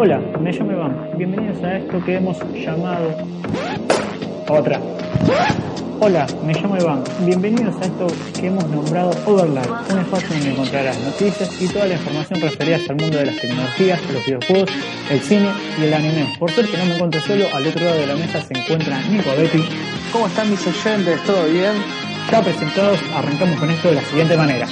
Hola, me llamo Iván. Bienvenidos a esto que hemos llamado. Otra. Hola, me llamo Iván. Bienvenidos a esto que hemos nombrado Overlap, un espacio donde encontrarás noticias y toda la información referida al mundo de las tecnologías, los videojuegos, el cine y el anime. Por suerte no me encuentro solo, al otro lado de la mesa se encuentra Nico Betty. ¿Cómo están mis oyentes? ¿Todo bien? Ya presentados, arrancamos con esto de la siguiente manera.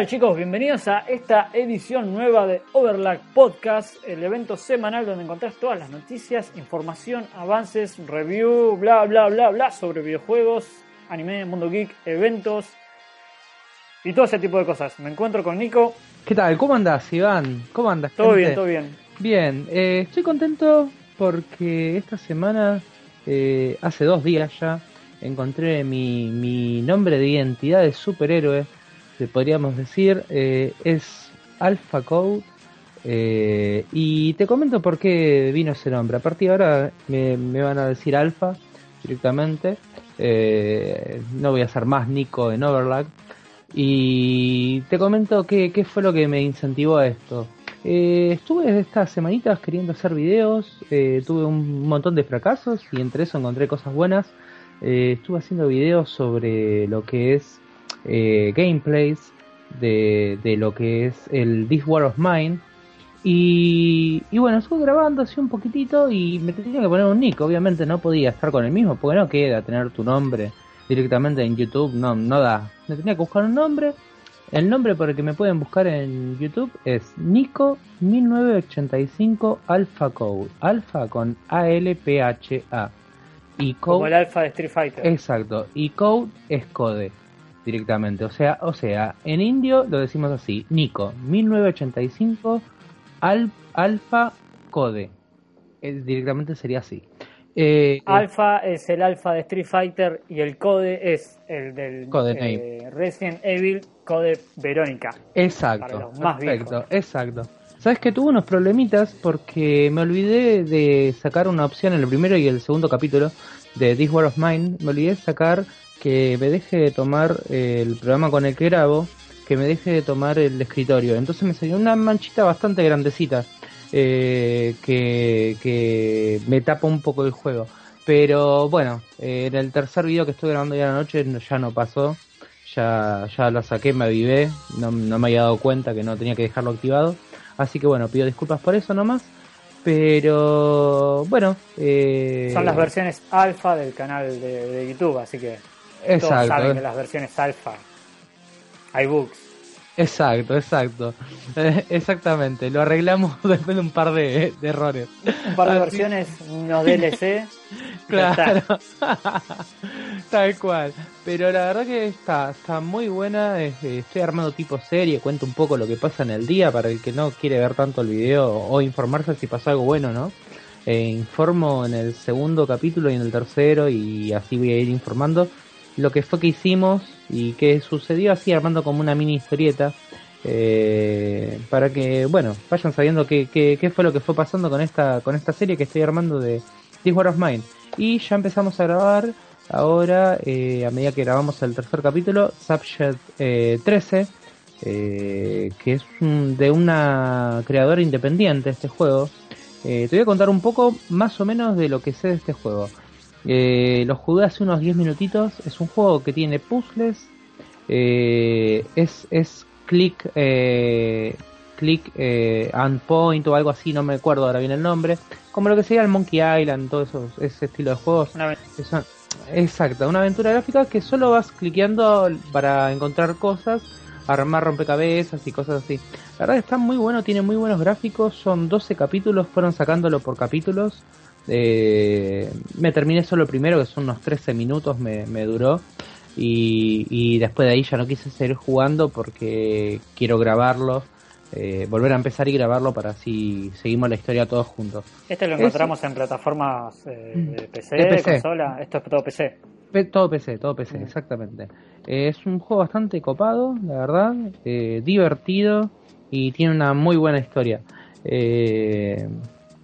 Tal chicos? Bienvenidos a esta edición nueva de Overlack Podcast, el evento semanal donde encontrás todas las noticias, información, avances, review, bla bla bla bla sobre videojuegos, anime, mundo geek, eventos y todo ese tipo de cosas. Me encuentro con Nico. ¿Qué tal? ¿Cómo andas, Iván? ¿Cómo andas? Todo bien, todo bien. Bien, eh, estoy contento porque esta semana, eh, hace dos días ya, encontré mi, mi nombre de identidad de superhéroe podríamos decir, eh, es Alpha Code. Eh, y te comento por qué vino ese nombre. A partir de ahora me, van a decir Alpha directamente. Eh, no voy a ser más Nico en Overlag. Y te comento qué, qué fue lo que me incentivó a esto. estuve estas semanitas queriendo hacer videos, tuve un montón de fracasos y entre eso encontré cosas buenas. estuve haciendo videos sobre lo que es eh, gameplays de, de, lo que es el This War of Mine. Y, y, bueno, estuve grabando así un poquitito y me tenía que poner un nick. Obviamente no podía estar con el mismo porque no queda tener tu nombre directamente en YouTube. No, no da. Me tenía que buscar un nombre. El nombre por el que me pueden buscar en YouTube es Nico1985 Alpha Code. Alpha con A-L-P-H-A. Y code, Como el alfa de Street Fighter. Exacto. Y Code es Code directamente. O sea, o sea, en indio lo decimos así, Nico, 1985, al, Alfa Code. directamente sería así. Eh, alfa es el alfa de Street Fighter y el code es el del code eh, Resident Evil Code Verónica. Exacto, perfecto, exacto. Sabes que tuve unos problemitas porque me olvidé de sacar una opción en el primero y el segundo capítulo de This War of Mine. Me olvidé de sacar que me deje de tomar eh, el programa con el que grabo, que me deje de tomar el escritorio. Entonces me salió una manchita bastante grandecita eh, que, que me tapa un poco el juego. Pero bueno, eh, en el tercer video que estuve grabando ya la noche ya no pasó. Ya, ya lo saqué, me avivé, no, no me había dado cuenta que no tenía que dejarlo activado. Así que bueno, pido disculpas por eso nomás. Pero bueno. Son las versiones alfa del canal de YouTube, así que Exacto. Todos saben que las versiones alfa hay bugs. Exacto, exacto. exactamente, lo arreglamos después de un par de, errores. Un par de versiones, unos DLC. claro. Tal cual. Pero la verdad que está, está muy buena. Estoy armando tipo serie, cuento un poco lo que pasa en el día para el que no quiere ver tanto el video o informarse si pasa algo bueno, ¿no? Eh, informo en el segundo capítulo y en el tercero y así voy a ir informando lo que fue que hicimos y que sucedió así armando como una mini historieta eh, para que bueno vayan sabiendo qué, qué, fue lo que fue pasando con esta con esta serie que estoy armando de This War of Mine. Y ya empezamos a grabar ahora eh, a medida que grabamos el tercer capítulo Subject 13 eh, que es de una creadora independiente este juego. Te voy a contar un poco más o menos de lo que sé de este juego eh, lo jugué hace unos 10 minutitos. Es un juego que tiene puzzles. Eh, es es click, eh, click eh, and point o algo así, no me acuerdo ahora bien el nombre, como lo que sería el Monkey Island, todo eso, ese estilo de juegos. Una una aventura gráfica que solo vas cliqueando para encontrar cosas, armar rompecabezas y cosas así. La verdad está muy bueno, tiene muy buenos gráficos, son 12 capítulos, fueron sacándolo por capítulos. Eh, me terminé solo primero, que son unos 13 minutos, me, me duró. Y, y después de ahí ya no quise seguir jugando porque quiero grabarlo, eh, volver a empezar y grabarlo para así seguimos la historia todos juntos. Este lo encontramos en plataformas eh, de PC, De PC. consola. Esto es todo PC. Pe- Todo PC, todo PC, Mm. exactamente. Eh, es un juego bastante copado, la verdad, divertido y tiene una muy buena historia. Eh,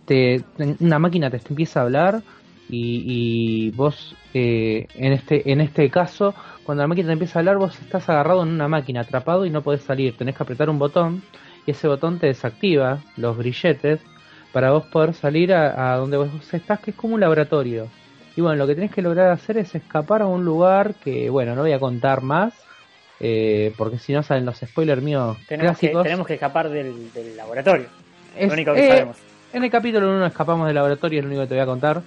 te, una máquina te empieza a hablar y, y vos, eh, en este en este caso, cuando la máquina te empieza a hablar, vos estás agarrado en una máquina, atrapado y no podés salir. Tenés que apretar un botón y ese botón te desactiva los grilletes para vos poder salir a, a donde vos estás, que es como un laboratorio. Y bueno, lo que tenés que lograr hacer es escapar a un lugar que, bueno, no voy a contar más, eh, porque si no salen los spoilers míos Tenemos que, clásicos. tenemos que escapar del, del laboratorio. Es- lo único que eh, sabemos. En el capítulo 1 escapamos del laboratorio, es lo único que te voy a contar,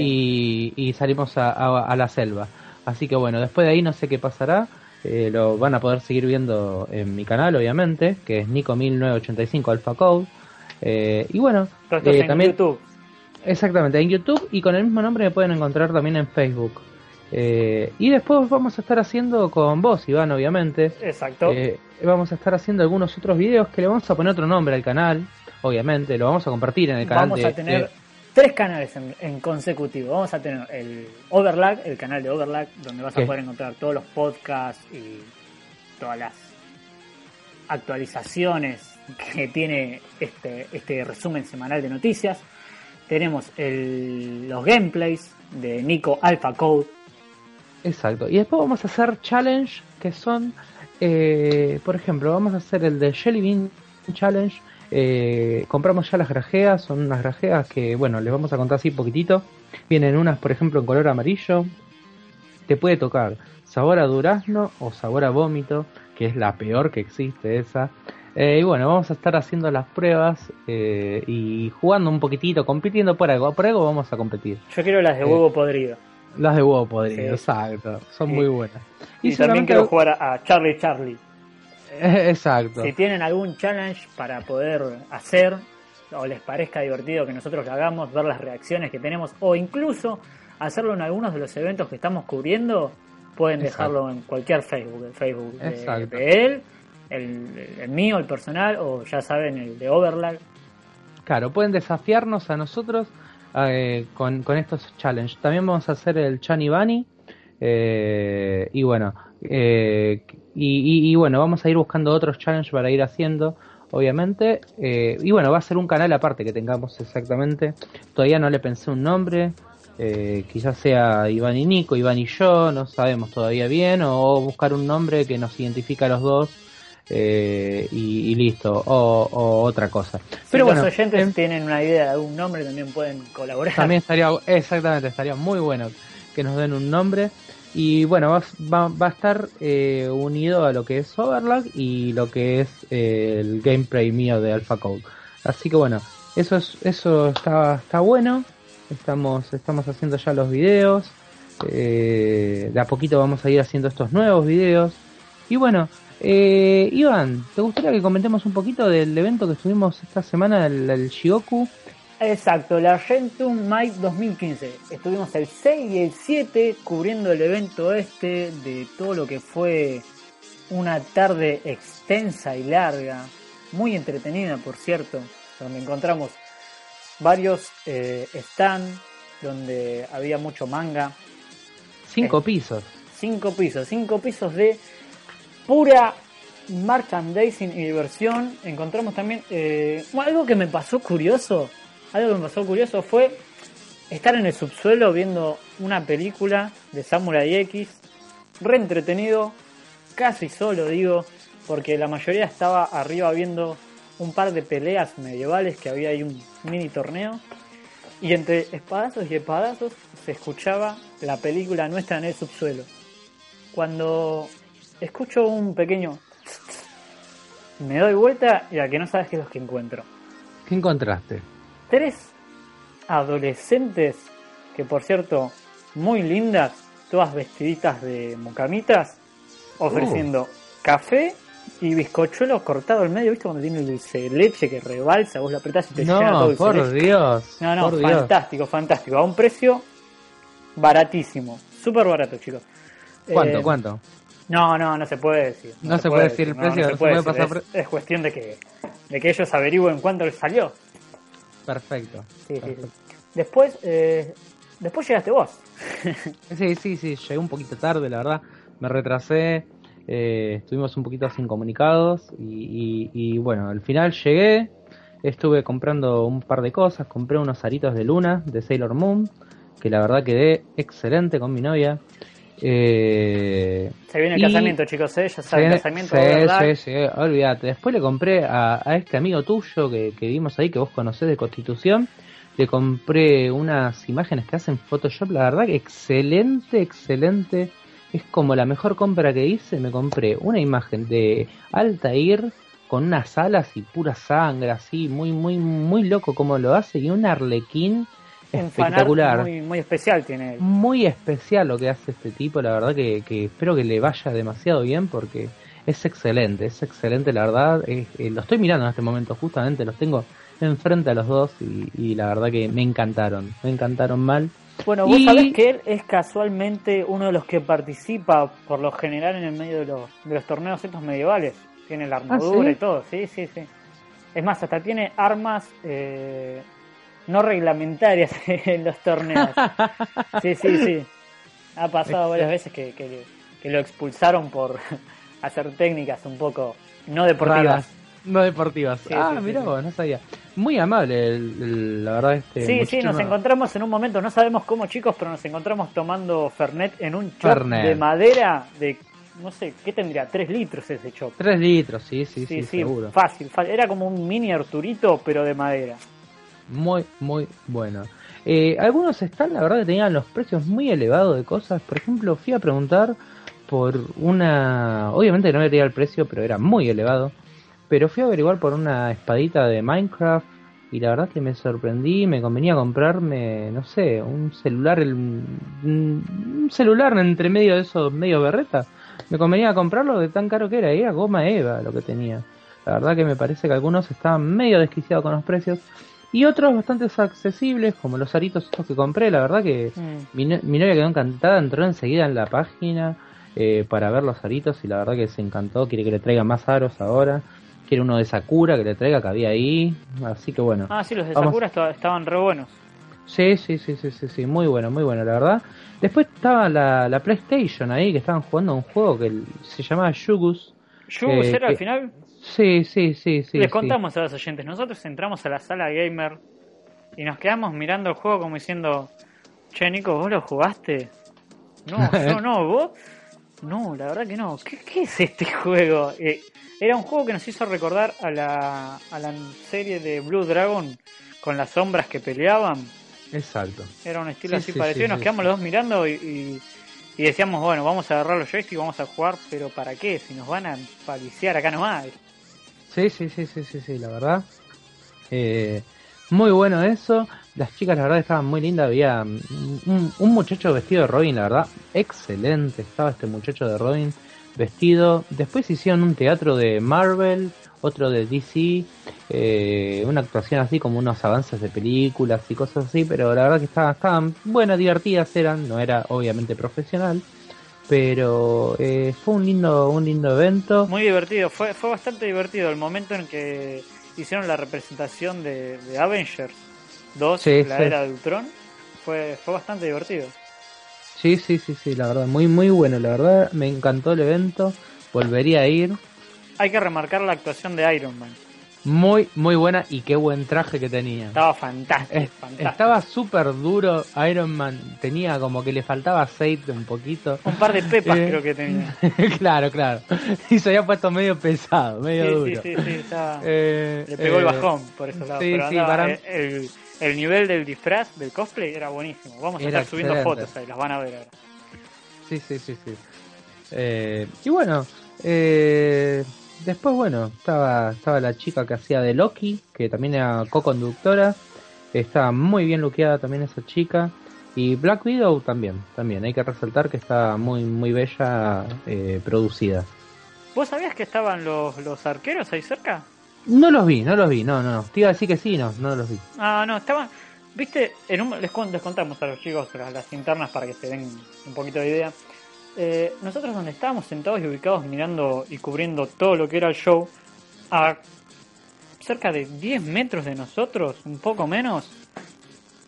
y, y salimos a, a- a la selva. Así que bueno, después de ahí no sé qué pasará, eh, lo van a poder seguir viendo en mi canal, obviamente, que es Nico1985 Alpha Code. Eh, y bueno, eh, en también YouTube. Exactamente, en YouTube y con el mismo nombre me pueden encontrar también en Facebook. Eh, y después vamos a estar haciendo con vos, Iván, obviamente. Exacto. eh, vamos a estar haciendo algunos otros videos que le vamos a poner otro nombre al canal, obviamente. Lo vamos a compartir en el canal Vamos de, a tener de- tres canales en, en consecutivo. Vamos a tener el Overlag, el canal de Overlag, donde vas ¿Qué? a poder encontrar todos los podcasts y todas las actualizaciones que tiene este, este resumen semanal de noticias. Tenemos el- los gameplays de Nico Alpha Code. Exacto. Y después vamos a hacer challenge que son, eh, por ejemplo, vamos a hacer el de Jelly Bean Challenge. Eh, compramos ya las grajeas, son unas grajeas que, bueno, les vamos a contar así poquitito. Vienen unas, por ejemplo, en color amarillo. Te puede tocar sabor a durazno o sabor a vómito, que es la peor que existe esa. Eh, y bueno, vamos a estar haciendo las pruebas eh, y jugando un poquitito, compitiendo por algo. Por algo vamos a competir. Yo quiero las de Eh, huevo podrido. Las de huevo podrido, Sí. exacto. Son Sí. muy buenas. Y, también seguramente- quiero jugar a Charlie Charlie. Exacto. Si tienen algún challenge para poder hacer o les parezca divertido que nosotros lo hagamos, ver las reacciones que tenemos o incluso hacerlo en algunos de los eventos que estamos cubriendo, pueden Exacto. dejarlo en cualquier Facebook, el Facebook de, él, el, el mío, el personal o ya saben el de Overlag. Claro, pueden desafiarnos a nosotros eh, con, con estos challenges. También vamos a hacer el Chani Bunny. eh, y bueno, eh, y, y- y bueno, vamos a ir buscando otros challenges para ir haciendo, obviamente. eh, y bueno, va a ser un canal aparte que tengamos exactamente. Todavía no le pensé un nombre. eh, quizás sea Iván y Nico, Iván y yo, no sabemos todavía bien. O buscar un nombre que nos identifique a los dos. eh, y, y listo, o, o otra cosa. Si Pero los bueno, oyentes en- tienen una idea de algún nombre, también pueden colaborar. también estaría, exactamente, estaría muy bueno que nos den un nombre. Y bueno, va, va- a estar eh, unido a lo que es Overlag y lo que es eh, el gameplay mío de Alpha Code. Así que bueno, eso es, eso está, está bueno. Estamos, estamos haciendo ya los videos. eh, de a poquito vamos a ir haciendo estos nuevos videos. Y bueno, eh, Iván, ¿te gustaría que comentemos un poquito del evento que estuvimos esta semana, el, el Shioku? Exacto, la Argentum Mic 2015. Estuvimos el 6 y el 7 cubriendo el evento este de todo lo que fue una tarde extensa y larga, muy entretenida por cierto, donde encontramos varios eh, stands, donde había mucho manga, Cinco Eh. pisos. cinco pisos, cinco pisos de pura merchandising y diversión. Encontramos también eh, algo que me pasó curioso. Algo que me pasó curioso fue estar en el subsuelo viendo una película de Samurai X, re entretenido, casi solo digo, porque la mayoría estaba arriba viendo un par de peleas medievales que había ahí un mini torneo. Y entre espadazos y espadazos se escuchaba la película nuestra en el subsuelo. Cuando escucho un pequeño me doy vuelta y a que no sabes qué es lo que encuentro. ¿Qué encontraste? Tres adolescentes, que por cierto, muy lindas, todas vestiditas de mucamitas, ofreciendo café y bizcochuelo cortado al medio, ¿viste? Cuando tiene el dulce de leche que rebalsa, vos lo apretás y te no, llena todo el por Dios. No, no, por Dios. fantástico, fantástico. A un precio baratísimo, súper barato, chicos. ¿Cuánto, Eh, cuánto? No, no, no se puede decir. No se puede decir el precio, no no se puede puede decir. pasar Es, es cuestión de que, de que ellos averigüen cuánto les salió. Perfecto. Sí, sí, perfecto. sí. Después, eh, después llegaste vos. Sí, sí, sí, llegué un poquito tarde, la verdad. Me retrasé, eh, estuvimos un poquito sin comunicados y, y- y, bueno, al final llegué, estuve comprando un par de cosas, compré unos aritos de luna de Sailor Moon, que la verdad quedé excelente con mi novia. Eh, Se viene el Y- casamiento, chicos, ¿eh? Ya saben, Sí, casamiento. sí, sí, sí, olvídate. Después le compré a, a este amigo tuyo que, que vimos ahí, que vos conocés de Constitución, le compré unas imágenes que hacen Photoshop, la verdad que excelente, excelente. Es como la mejor compra que hice, me compré una imagen de Altair con unas alas y pura sangre, así, muy, muy, muy loco como lo hace, y un arlequín espectacular muy, muy especial tiene él. muy especial lo que hace este tipo, la verdad que, que espero que le vaya demasiado bien porque es excelente, es excelente la verdad, es- eh, lo estoy mirando en este momento justamente, los tengo enfrente a los dos y, y la verdad que me encantaron, me encantaron mal. Bueno, vos Y- sabés que él es casualmente uno de los que participa por lo general en el medio de los, de los torneos estos medievales. Tiene la armadura ¿sí? y todo, sí, sí, sí. Es más, hasta tiene armas eh, no reglamentarias en los torneos. Sí, sí, sí. Ha pasado varias veces que, que, que lo expulsaron por hacer técnicas un poco no deportivas. Raras, no deportivas. Sí, ah, sí, sí, mirá sí. vos, no sabía. Muy amable, el- el- la verdad. Este Sí, sí, nos no- encontramos en un momento, no sabemos cómo chicos, pero nos encontramos tomando Fernet en un chop Fernet. de madera de, no sé, ¿qué tendría? Tres litros ese chop. Tres litros, sí, sí, Sí, sí, sí, seguro. fácil, fácil. Era como un mini Arturito, pero de madera. Muy, muy bueno. Eh, algunos están, la verdad, que tenían los precios muy elevados de cosas. Por ejemplo, fui a preguntar por una. Obviamente no vería el precio, pero era muy elevado. Pero fui a averiguar por una espadita de Minecraft. Y la verdad que me sorprendí. Me convenía comprarme, no sé, un celular. El, un celular entre medio de esos, medio berreta. Me convenía comprarlo de tan caro que era. Era goma Eva lo que tenía. La verdad que me parece que algunos estaban medio desquiciados con los precios. Y otros bastante accesibles, como los aritos estos que compré. La verdad que Mm. mi, mi novia quedó encantada, entró enseguida en la página eh, para ver los aritos y la verdad que se encantó. Quiere que le traiga más aros ahora. Quiere uno de Sakura que le traiga, que había ahí. Así que bueno. Ah, sí, los de Vamos. Sakura esta- estaban re buenos. Sí, sí, sí, sí, sí, sí, muy bueno, muy bueno, la verdad. Después estaba la, la PlayStation ahí, que estaban jugando un juego que se llamaba Yugus. ¿Yugus Eh, era al final? Sí, sí, sí, sí. Les sí. contamos a los oyentes, nosotros entramos a la sala gamer y nos quedamos mirando el juego como diciendo, che Nico, ¿vos lo jugaste? No, yo no, ¿vos? No, la verdad que no. ¿Qué, qué es este juego? Eh, era un juego que nos hizo recordar a la, a la serie de Blue Dragon con las sombras que peleaban. Exacto. Era un estilo Sí, así sí, parecido. sí, nos quedamos los dos mirando y, y, y decíamos, bueno, vamos a agarrar los joysticks y vamos a jugar, pero ¿para qué? Si nos van a paliciar acá nomás. Sí, sí, sí, sí, sí, sí, la verdad. Eh, muy bueno eso. Las chicas, la verdad, estaban muy lindas. Había mm, un, un muchacho vestido de Robin, la verdad, excelente. Estaba este muchacho de Robin vestido. Después hicieron un teatro de Marvel, otro de DC, eh, una actuación así como unos avances de películas y cosas así. Pero la verdad que estaban, estaban buenas, divertidas eran. No era obviamente profesional. Pero eh, fue un lindo, un lindo evento. Muy divertido, fue, fue bastante divertido el momento en que hicieron la representación de, de Avengers 2, Sí, la sí. era de Ultron. Fue, fue bastante divertido. Sí, sí, sí, sí, la verdad, muy, muy bueno, la verdad, me encantó el evento, volvería a ir, Hay que remarcar la actuación de Iron Man. Muy, muy buena y qué buen traje que tenía. Estaba fantástico, Es- fantástico. estaba súper duro, Iron Man tenía como que le faltaba aceite un poquito. Un par de pepas Eh, creo que tenía. claro, claro, y se había puesto medio pesado, medio Sí, duro. sí, sí, sí, estaba- Eh, le pegó el eh, bajón por esos lados. sí, pero sí, para- el, el- el nivel del disfraz, del cosplay, era buenísimo. Vamos a Era estar subiendo excelente. fotos ahí, las van a ver ahora. Sí, sí, sí, sí. Y bueno, eh, después, bueno, estaba, estaba la chica que hacía de Loki, que también era co-conductora. Estaba muy bien luqueada también esa chica. Y Black Widow también, también. Hay que resaltar que está muy, muy bella eh, producida. ¿Vos sabías que estaban los, los arqueros ahí cerca? No los vi, no los vi, no, no, no. Te iba a decir que sí, no, no los vi. Ah, no, estaban. Viste, en un, les, les contamos a los chicos las, las internas para que se den un poquito de idea. Eh, nosotros donde estábamos sentados y ubicados mirando y cubriendo todo lo que era el show, a cerca de 10 metros de nosotros, un poco menos,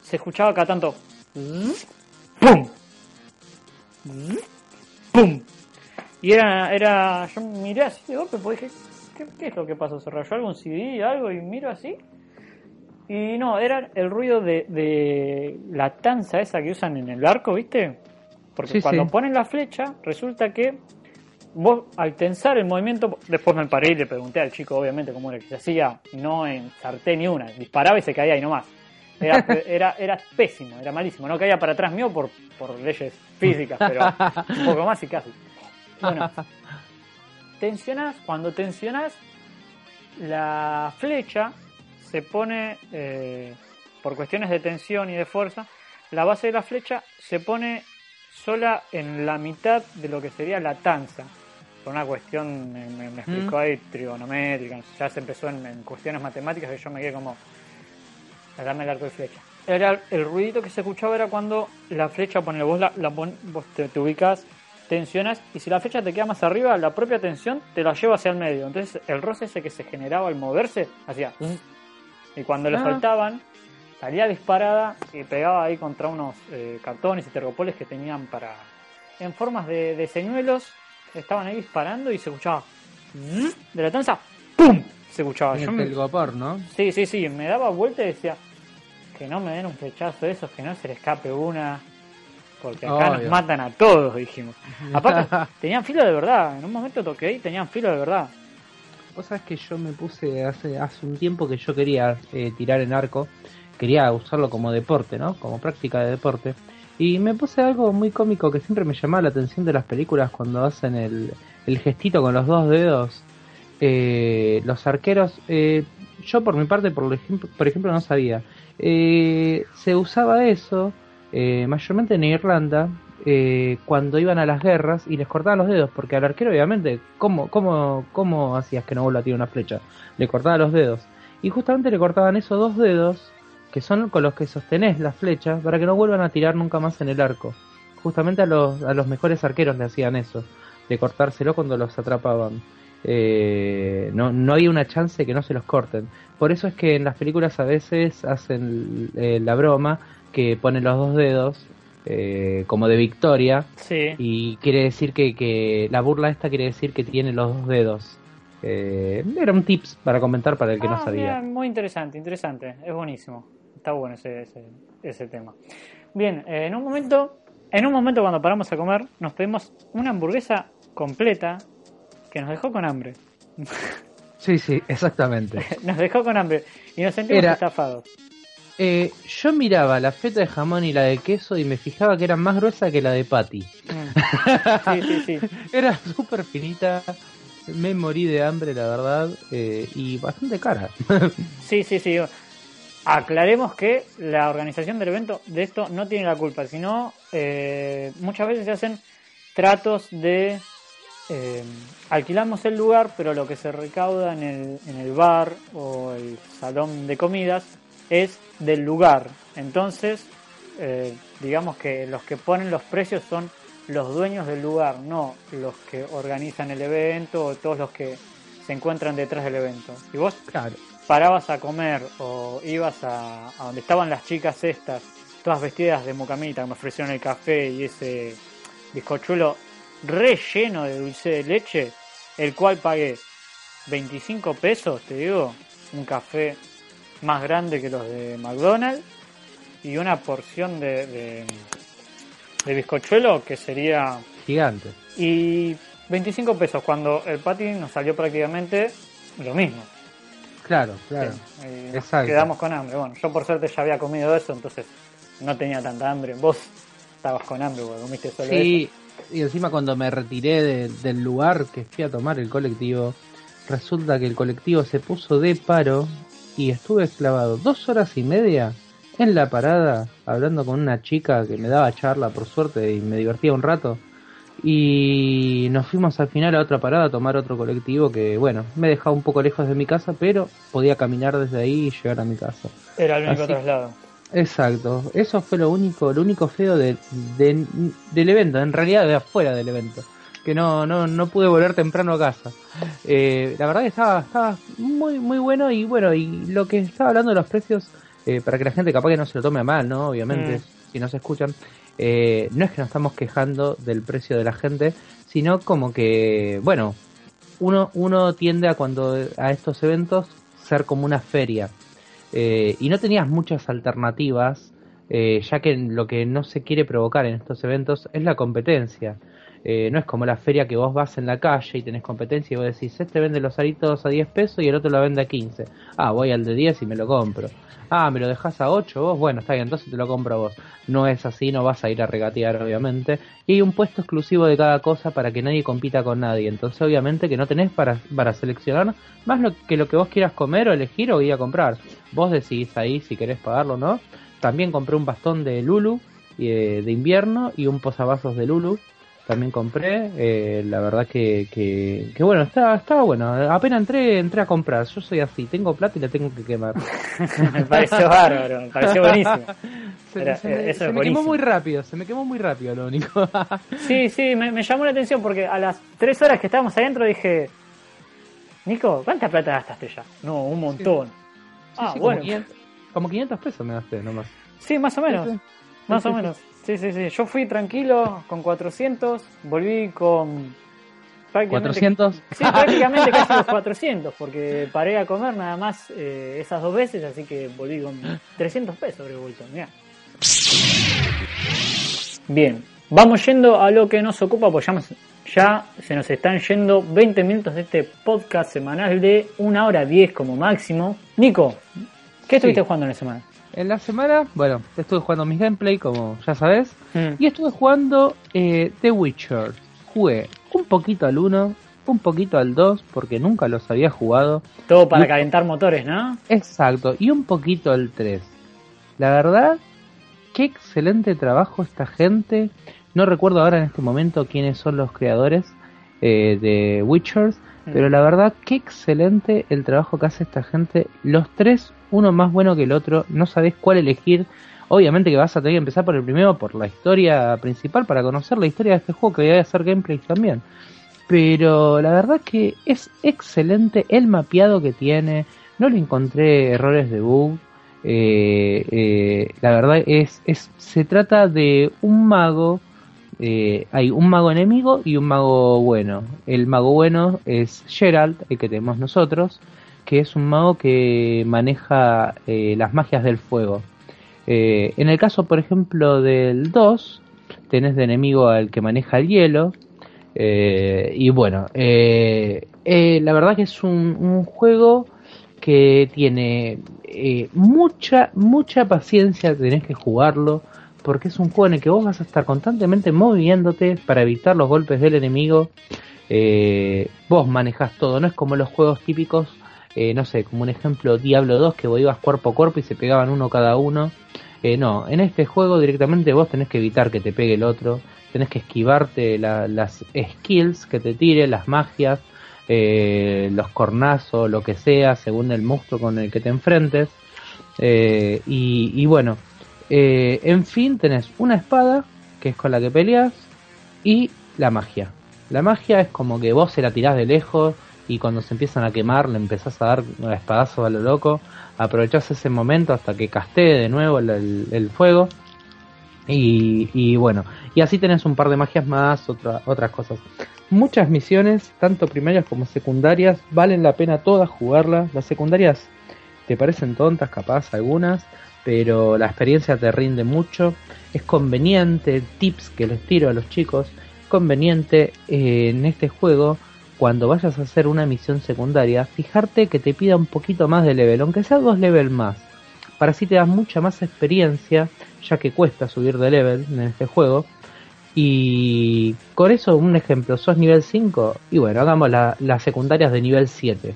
se escuchaba acá tanto ¡Pum! ¡Pum! Y era, era, yo miré así de golpe, porque dije, ¿qué, es lo que pasó? ¿Se rayó algún CD, algo? Y miro así. Y no, era el ruido de, de la tanza esa que usan en el arco, ¿viste? Porque Sí, cuando sí. ponen la flecha, resulta que vos al tensar el movimiento, después me paré y le pregunté al chico, obviamente, cómo era que se hacía, no en sartén ni una, disparaba y se caía ahí nomás. Era, era, era pésimo, era malísimo, no caía para atrás mío por, por leyes físicas, pero un poco más y casi. Bueno, tensionás, cuando tensionás, la flecha se pone, eh, por cuestiones de tensión y de fuerza, la base de la flecha se pone sola en la mitad de lo que sería la tanza. Por una cuestión, me, me- explicó ahí, trigonométrica, ya se empezó en, en cuestiones matemáticas y yo me quedé como, dame el arco y flecha. Era el ruidito que se escuchaba era cuando la flecha, ponele, vos, la, la pon- vos te, te ubicas, tensionas, y si la flecha te queda más arriba, la propia tensión te la lleva hacia el medio. Entonces el roce ese que se generaba al moverse, hacía... Y cuando lo Ah. soltaban, salía disparada y pegaba ahí contra unos eh, cartones y tergopoles que tenían para... En formas de, de señuelos, estaban ahí disparando y se escuchaba... zzz, De la tanza, ¡pum! Se escuchaba. Yo me- el Gopor, ¿no? Sí, sí, sí, me daba vuelta y decía que no me den un flechazo de esos, que no se le escape una, porque acá nos matan a todos, dijimos. Aparte, tenían filo de verdad, en un momento toqué y tenían filo de verdad. Vos sabés que yo me puse hace, hace un tiempo que yo quería eh, tirar en arco, quería usarlo como deporte, ¿no? Como práctica de deporte. Y me puse algo muy cómico que siempre me llamaba la atención de las películas cuando hacen el, gestito con los dos dedos. Eh, los arqueros, eh, yo por mi parte, por ejemplo, por ejemplo no sabía. Eh, se usaba eso mayormente en Irlanda cuando iban a las guerras y les cortaban los dedos, porque al arquero obviamente, ¿cómo, cómo, cómo hacías que no vuelva a tirar una flecha? Le cortaban los dedos. Y justamente le cortaban esos dos dedos, que son con los que sostenés la flecha, para que no vuelvan a tirar nunca más en el arco. Justamente a los, a los mejores arqueros le hacían eso, de cortárselo cuando los atrapaban. Eh, no, no había una chance que no se los corten. Por eso es que en las películas a veces hacen eh, la broma que ponen los dos dedos eh, como de victoria Sí, y quiere decir que, que la burla esta quiere decir que tiene los dos dedos. Eh, era un tips para comentar para el que no Ah, sabía. mira, muy interesante, interesante, es buenísimo. Está bueno ese, ese, ese tema. Bien, eh, en un momento, en un momento cuando paramos a comer, nos pedimos una hamburguesa completa que nos dejó con hambre. Sí, sí, exactamente. Nos dejó con hambre y nos sentimos Era- estafados. Eh, yo miraba la feta de jamón y la de queso y me fijaba que era más gruesa que la de patty. Mm. Sí, sí, sí. Era súper finita, me morí de hambre, la verdad, eh, y bastante cara. Sí, sí, sí. Aclaremos que la organización del evento de esto no tiene la culpa, sino eh, muchas veces se hacen tratos de eh, alquilamos el lugar, pero lo que se recauda en el, en el bar o el salón de comidas es del lugar. Entonces, eh, digamos que los que ponen los precios son los dueños del lugar, no los que organizan el evento o todos los que se encuentran detrás del evento. Si vos Claro. Parabas a comer o ibas a, a donde estaban las chicas estas, todas vestidas de mocamita, que me ofrecieron el café y ese bizcochuelo relleno de dulce de leche, el cual pagué 25 pesos, te digo, un café más grande que los de McDonald's y una porción de, de, de bizcochuelo que sería Gigante. y 25 pesos cuando el patty nos salió prácticamente lo mismo. Claro, claro. Sí, Exacto. quedamos con hambre. Bueno, yo por suerte ya había comido eso, entonces no tenía tanta hambre. Vos estabas con hambre porque comiste solo Sí, y encima cuando me retiré de- del lugar que fui a tomar el colectivo, resulta que el colectivo se puso de paro y estuve clavado dos horas y media en la parada hablando con una chica que me daba charla por suerte y me divertía un rato y nos fuimos al final a otra parada a tomar otro colectivo que bueno me dejaba un poco lejos de mi casa pero podía caminar desde ahí y llegar a mi casa era el único traslado exacto eso fue lo único lo único feo de, del evento en realidad de afuera del evento que no, no, no pude volver temprano a casa. Eh, la verdad que estaba, estaba muy, muy bueno y bueno, y lo que estaba hablando de los precios, eh, para que la gente capaz que no se lo tome mal, ¿no? Obviamente, mm. si no se escuchan, eh, no es que nos estamos quejando del precio de la gente, sino como que, bueno, uno, uno tiende a cuando a estos eventos ser como una feria. y no tenías muchas alternativas, ya que lo que no se quiere provocar en estos eventos es la competencia. Eh, no es como la feria que vos vas en la calle y tenés competencia y vos decís, este vende los aritos a 10 pesos y el otro lo vende a 15. Ah, voy al de 10 y me lo compro. Ah, me lo dejas a 8 vos, bueno, está bien, entonces te lo compro vos. No es así, no vas a ir a regatear, obviamente. Y hay un puesto exclusivo de cada cosa para que nadie compita con nadie. Entonces, obviamente, que no tenés para, para seleccionar más lo que lo que vos quieras comer o elegir o ir a comprar. Vos decidís ahí si querés pagarlo o no. También compré un bastón de Lulu eh, de invierno y un posavasos de Lulu también compré. Eh, la verdad que, que, bueno, estaba, estaba bueno. Apenas entré, entré a comprar. Yo soy así, tengo plata y la tengo que quemar. me pareció bárbaro, me pareció buenísimo. Se, me, quemó muy rápido, se me quemó muy rápido lo único. sí, sí, me, llamó la atención porque a las tres horas que estábamos adentro dije, Nico, ¿cuánta plata gastaste ya? No, un montón. ah, bueno. Como 500, pesos me gasté nomás. Sí, más o menos. Más o menos. Sí, sí, sí. Yo fui tranquilo con 400, volví con... ¿400? Sí, prácticamente casi los 400, porque paré a comer nada más eh, esas dos veces, así que volví con 300 pesos de vuelta. Bien, vamos yendo a lo que nos ocupa, pues ya, ya se nos están yendo 20 minutos de este podcast semanal de una hora 10 como máximo. Nico, ¿qué estuviste jugando en la semana? En la semana, bueno, estuve jugando mis gameplay, como ya sabes, mm. y estuve jugando eh, The Witcher. Jugué un poquito al 1, un poquito al 2, porque nunca los había jugado. Todo para calentar motores, ¿no? Exacto, y un poquito al 3. La verdad, qué excelente trabajo esta gente. No recuerdo ahora en este momento quiénes son los creadores eh, de Witchers, mm. pero la verdad, qué excelente el trabajo que hace esta gente. Los tres uno más bueno que el otro, no sabes cuál elegir. Obviamente que vas a tener que empezar por el primero, por la historia principal, para conocer la historia de este juego, que voy a hacer gameplay también. Pero la verdad que es excelente el mapeado que tiene, no le encontré errores de bug. Eh, eh, la verdad es, es, se trata de un mago, eh, hay un mago enemigo y un mago bueno. El mago bueno es Gerald, el que tenemos nosotros, que es un mago que maneja eh, las magias del fuego. Eh, en el caso, por ejemplo, del 2, tenés de enemigo al que maneja el hielo. Eh, y bueno, la verdad que es un, un juego que tiene mucha, mucha paciencia, tenés que jugarlo, porque es un juego en el que vos vas a estar constantemente moviéndote para evitar los golpes del enemigo. vos manejas todo, no es como los juegos típicos eh, no sé, como un ejemplo Diablo 2 que vos ibas cuerpo a cuerpo y se pegaban uno cada uno. Eh, no, en este juego directamente vos tenés que evitar que te pegue el otro, tenés que esquivarte las skills que te tire, las magias, eh, los cornazos, lo que sea, según el monstruo con el que te enfrentes. y, y, bueno, en fin, tenés una espada, que es con la que peleas, y la magia. La magia es como que vos se la tirás de lejos, y cuando se empiezan a quemar le empezás a dar un espadazo a lo loco, aprovechás ese momento hasta que castee de nuevo el, fuego y, y, bueno, y así tenés un par de magias más, otra, otras cosas. Muchas misiones, tanto primarias como secundarias, valen la pena todas jugarlas. Las secundarias te parecen tontas, capaz algunas, pero la experiencia te rinde mucho. Es conveniente, tips que les tiro a los chicos, conveniente eh, en este juego cuando vayas a hacer una misión secundaria, fijarte que te pida un poquito más de level, aunque sea dos level más. Para así te das mucha más experiencia, ya que cuesta subir de level en este juego. Y con eso, un ejemplo, sos nivel 5 y bueno, hagamos las secundarias de nivel 7.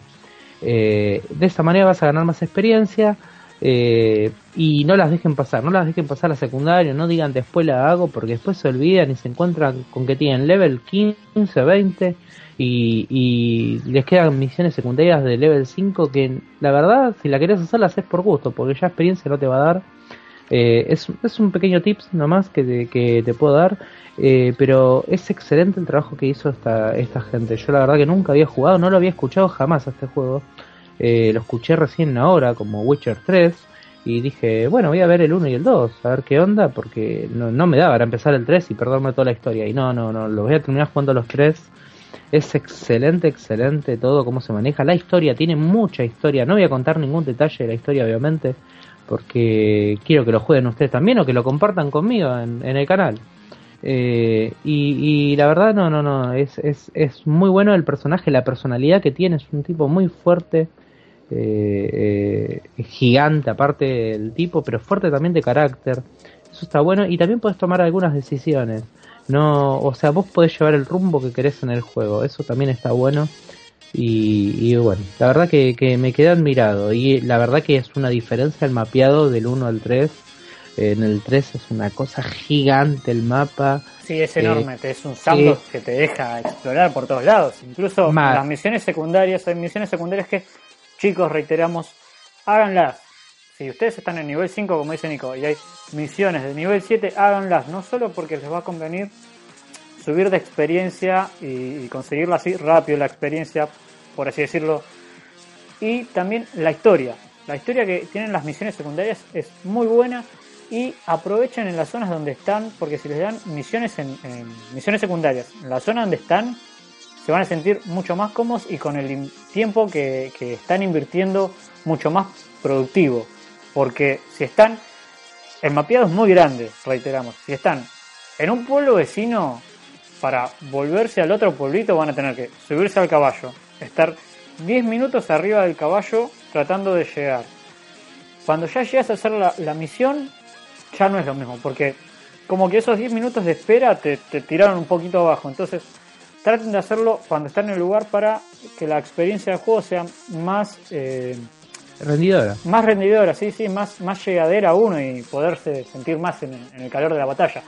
Eh, de esa manera vas a ganar más experiencia eh, y no las dejen pasar, no las dejen pasar a secundario, no digan después la hago porque después se olvidan y se encuentran con que tienen level 15, 20 y, les quedan misiones secundarias de level 5 que la verdad si la querés hacer las haces por gusto porque ya experiencia no te va a dar. Eh, es, es, un pequeño tips nomás que te, que te puedo dar, eh, pero es excelente el trabajo que hizo esta, esta gente. Yo la verdad que nunca había jugado, no lo había escuchado jamás a este juego. Eh, lo escuché recién ahora como Witcher 3 y dije, bueno, voy a ver el 1 y el 2, a ver qué onda, porque no, no me da para empezar el 3 y perderme toda la historia. Y no, no, no, lo voy a terminar jugando los 3. Es excelente, excelente todo cómo se maneja. La historia tiene mucha historia. No voy a contar ningún detalle de la historia, obviamente, porque quiero que lo jueguen ustedes también o que lo compartan conmigo en, el canal. Eh, y, y, la verdad, no, no, no, es, es, es muy bueno el personaje, la personalidad que tiene, es un tipo muy fuerte eh, eh, gigante aparte del tipo, pero fuerte también de carácter. Eso está bueno y también puedes tomar algunas decisiones. No, o sea, vos podés llevar el rumbo que querés en el juego. Eso también está bueno. Y, bueno, la verdad que, me quedé admirado. Y la verdad que es una diferencia el mapeado del 1 al 3. En el 3 es una cosa gigante el mapa. Sí, es enorme, eh, es un sandbox que te deja explorar por todos lados. Incluso las misiones secundarias, hay misiones secundarias que Chicos, reiteramos, háganlas. Si ustedes están en nivel 5, como dice Nico, y hay misiones de nivel 7, háganlas. No solo porque les va a convenir subir de experiencia y, conseguirla así rápido, la experiencia, por así decirlo. Y también la historia. La historia que tienen las misiones secundarias es muy buena y aprovechen en las zonas donde están, porque si les dan misiones en misiones secundarias, en la zona donde están, se van a sentir mucho más cómodos y con el tiempo que, están invirtiendo mucho más productivo. Porque si están, el mapeado es muy grande, reiteramos, si están en un pueblo vecino, para volverse al otro pueblito van a tener que subirse al caballo, estar 10 minutos arriba del caballo tratando de llegar. Cuando ya llegas a hacer la, misión, ya no es lo mismo, porque como que esos 10 minutos de espera te, tiraron un poquito abajo. Entonces, traten de hacerlo cuando están en el lugar para que la experiencia del juego sea más eh, rendidora. Más rendidora, sí, sí, más, más llegadera a uno y poderse sentir más en, el calor de la batalla.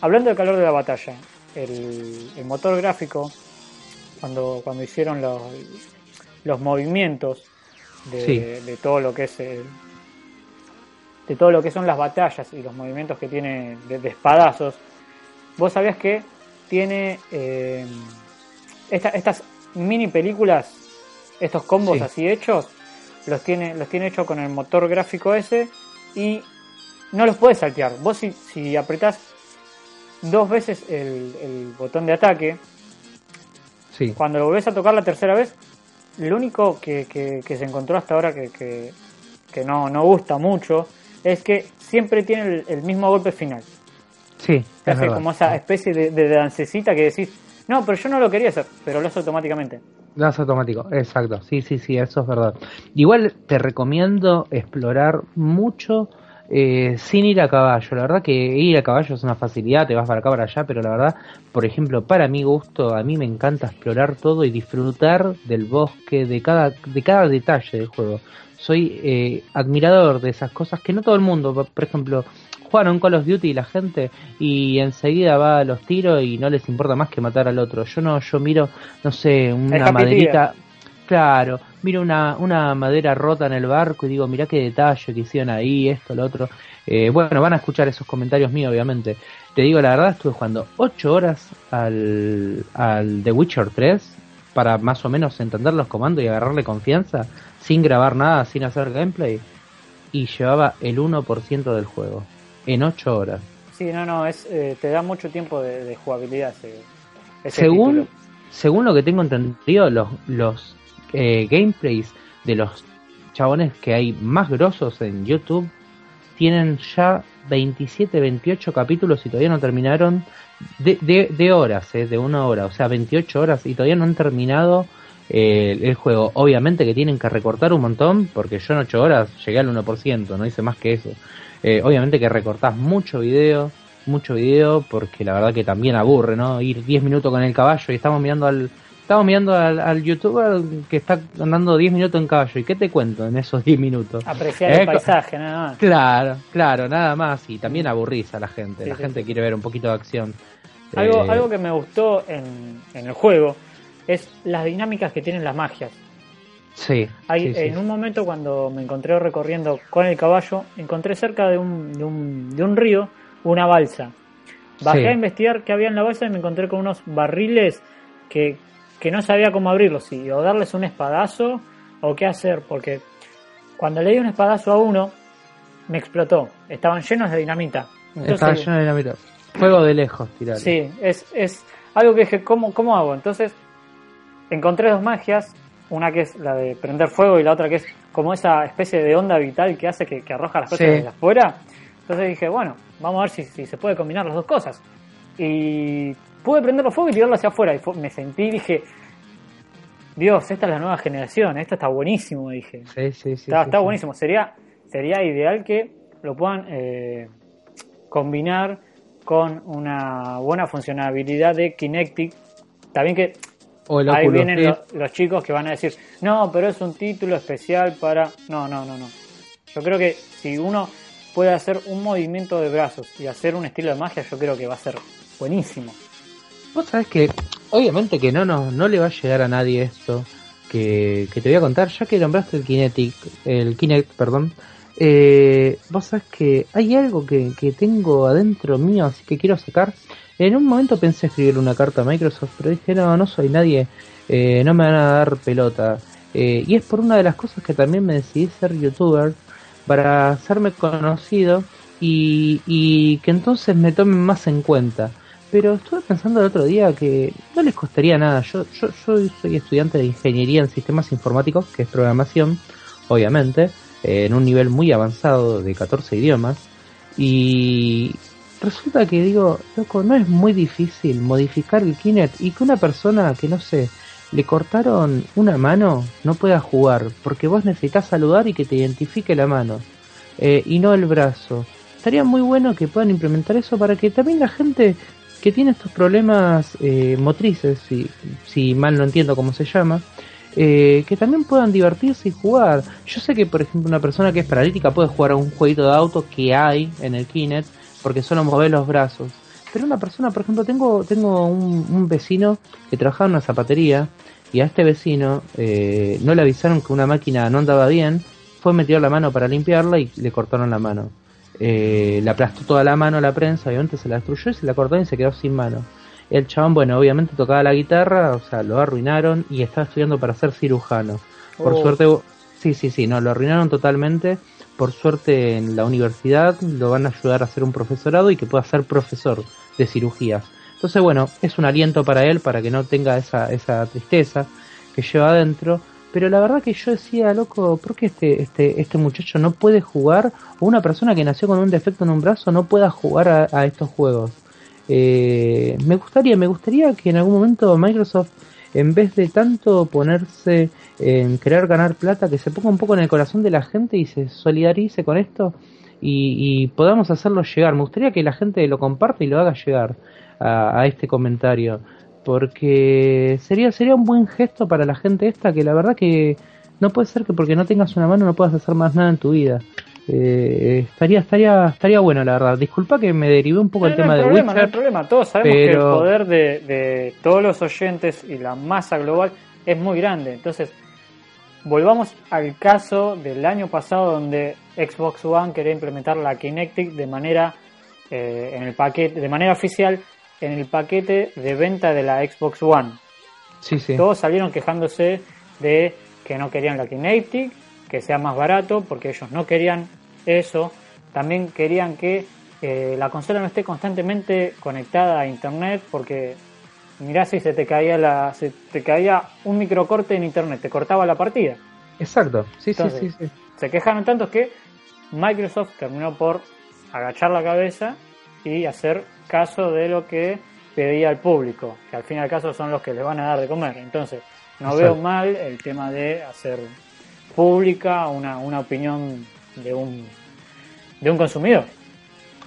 Hablando del calor de la batalla, el, motor gráfico, cuando, cuando hicieron los, los movimientos de, todo lo que es de todo lo que son las batallas y los movimientos que tiene de, espadazos, vos sabías que tiene eh, estas mini películas, estos combos así hechos, los tiene, los tiene hechos con el motor gráfico ese y no los puedes saltear. Vos si, si apretás dos veces el, botón de ataque, sí. cuando lo volvés a tocar la tercera vez, lo único que, que, se encontró hasta ahora que, que, no, no gusta mucho es que siempre tiene el, mismo golpe final. Sí, es como esa especie de, de dancecita que decís, no, pero yo no lo quería hacer, pero lo hace automáticamente. Hace automático, exacto. Sí, sí, sí, eso es verdad. Igual te recomiendo explorar mucho eh, sin ir a caballo. La verdad que ir a caballo es una facilidad, te vas para acá, para allá, pero la verdad, por ejemplo, para mi gusto, a mí me encanta explorar todo y disfrutar del bosque, de cada, de cada detalle del juego. Soy eh, admirador de esas cosas que no todo el mundo, por ejemplo, jugaron Call of Duty y la gente y enseguida va a los tiros y no les importa más que matar al otro. Yo no, yo miro, no sé, una maderita, claro, miro una, una madera rota en el barco y digo, mira qué detalle que hicieron ahí, esto, lo otro. Eh, bueno, van a escuchar esos comentarios míos, obviamente. Te digo la verdad, estuve jugando 8 horas al, al The Witcher 3 para más o menos entender los comandos y agarrarle confianza, sin grabar nada, sin hacer gameplay, y llevaba el 1% del juego en 8 horas. Sí, no, no, es, eh, te da mucho tiempo de, jugabilidad según, según lo que tengo entendido, los, los eh, gameplays de los chabones que hay más grosos en YouTube tienen ya 27, 28 capítulos y todavía no terminaron de, de, de horas, eh, de una hora, o sea, 28 horas y todavía no han terminado eh, el juego. Obviamente que tienen que recortar un montón, porque yo en 8 horas llegué al 1%, no hice más que eso. Eh, obviamente que recortás mucho video mucho video porque la verdad que también aburre, ¿no? Ir 10 minutos con el caballo y estamos mirando al estamos mirando al, youtuber que está andando 10 minutos en caballo. ¿Y qué te cuento en esos 10 minutos? Apreciar el eh, paisaje, nada más. Claro, claro, nada más. Y también aburrís a la gente. la gente quiere ver un poquito de acción. Algo, eh, algo que me gustó en, en el juego es las dinámicas que tienen las magias. Sí. Hay, En un momento cuando me encontré recorriendo con el caballo, encontré cerca de un, de un, de un río una balsa. Bajé a investigar qué había en la balsa y me encontré con unos barriles que, que no sabía cómo abrirlos, si o darles un espadazo o qué hacer, porque cuando le di un espadazo a uno, me explotó. Estaban llenos de dinamita. Estaban llenos de dinamita. Fuego de lejos, tirar. Sí, es, es algo que dije, ¿cómo, ¿cómo hago? Entonces, encontré dos magias una que es la de prender fuego y la otra que es como esa especie de onda vital que hace que, arroja las cosas de afuera. Entonces dije, bueno, vamos a ver si, se puede combinar las dos cosas. Y pude prender los fuego y tirarlo hacia afuera. Y me sentí y dije, Dios, esta es la nueva generación, esto está buenísimo, dije. Sí, sí, sí. Está, buenísimo. Sería, sería ideal que lo puedan eh, combinar con una buena funcionalidad de Kinectic. También que Ahí vienen los, chicos que van a decir, no, pero es un título especial para... No, no, no, no. Yo creo que si uno puede hacer un movimiento de brazos y hacer un estilo de magia, yo creo que va a ser buenísimo. Vos sabés que, obviamente que no, no, no le va a llegar a nadie esto que, te voy a contar, ya que nombraste el Kinetic, el Kinect, perdón. Eh, vos sabés que hay algo que, que tengo adentro mío, así que quiero sacar en un momento pensé escribir una carta a Microsoft, pero dije, no, no soy nadie, eh, no me van a dar pelota. Eh, y es por una de las cosas que también me decidí ser youtuber, para hacerme conocido y, y que entonces me tomen más en cuenta. Pero estuve pensando el otro día que no les costaría nada. Yo, yo, yo soy estudiante de ingeniería en sistemas informáticos, que es programación, obviamente, en un nivel muy avanzado de 14 idiomas. Y, resulta que digo, loco, no es muy difícil modificar el Kinect y que una persona que no sé, le cortaron una mano no pueda jugar, porque vos necesitas saludar y que te identifique la mano, eh, y no el brazo. Estaría muy bueno que puedan implementar eso para que también la gente que tiene estos problemas eh, motrices, si, si mal no entiendo cómo se llama, eh, que también puedan divertirse y jugar. Yo sé que, por ejemplo, una persona que es paralítica puede jugar a un jueguito de auto que hay en el Kinect, porque solo mueve los brazos. Pero una persona, por ejemplo, tengo, tengo un, vecino que trabajaba en una zapatería y a este vecino eh, no le avisaron que una máquina no andaba bien, fue metió la mano para limpiarla y le cortaron la mano. Eh, le aplastó toda la mano la prensa, obviamente se la destruyó y se la cortó y se quedó sin mano. El chabón, bueno, obviamente tocaba la guitarra, o sea, lo arruinaron y estaba estudiando para ser cirujano. Por oh. suerte, sí, sí, sí, no, lo arruinaron totalmente por suerte en la universidad lo van a ayudar a hacer un profesorado y que pueda ser profesor de cirugías. Entonces, bueno, es un aliento para él para que no tenga esa, esa tristeza que lleva adentro. Pero la verdad que yo decía, loco, ¿por qué este, este, este muchacho no puede jugar? O una persona que nació con un defecto en un brazo no pueda jugar a, estos juegos. Eh, me gustaría, me gustaría que en algún momento Microsoft en vez de tanto ponerse en querer ganar plata, que se ponga un poco en el corazón de la gente y se solidarice con esto y, podamos hacerlo llegar. Me gustaría que la gente lo comparte y lo haga llegar a, este comentario, porque sería, sería un buen gesto para la gente esta que la verdad que no puede ser que porque no tengas una mano no puedas hacer más nada en tu vida. Eh, estaría estaría estaría bueno la verdad. Disculpa que me derivé un poco el tema de problema, No hay problema. Todos sabemos que el poder de, de, todos los oyentes y la masa global es muy grande. Entonces volvamos al caso del año pasado donde Xbox One quería implementar la Kinectic de manera eh, en el paquete de manera oficial en el paquete de venta de la Xbox One sí, sí. todos salieron quejándose de que no querían la Kinectic que sea más barato, porque ellos no querían eso. También querían que eh, la consola no esté constantemente conectada a internet, porque mirá si se te caía la, se te caía un microcorte en internet, te cortaba la partida. Exacto, sí, sí, sí, sí. Se quejaron tanto que Microsoft terminó por agachar la cabeza y hacer caso de lo que pedía el público, que al fin y al caso son los que le van a dar de comer. Entonces, no veo mal el tema de hacer pública una, una opinión de un, de un consumidor.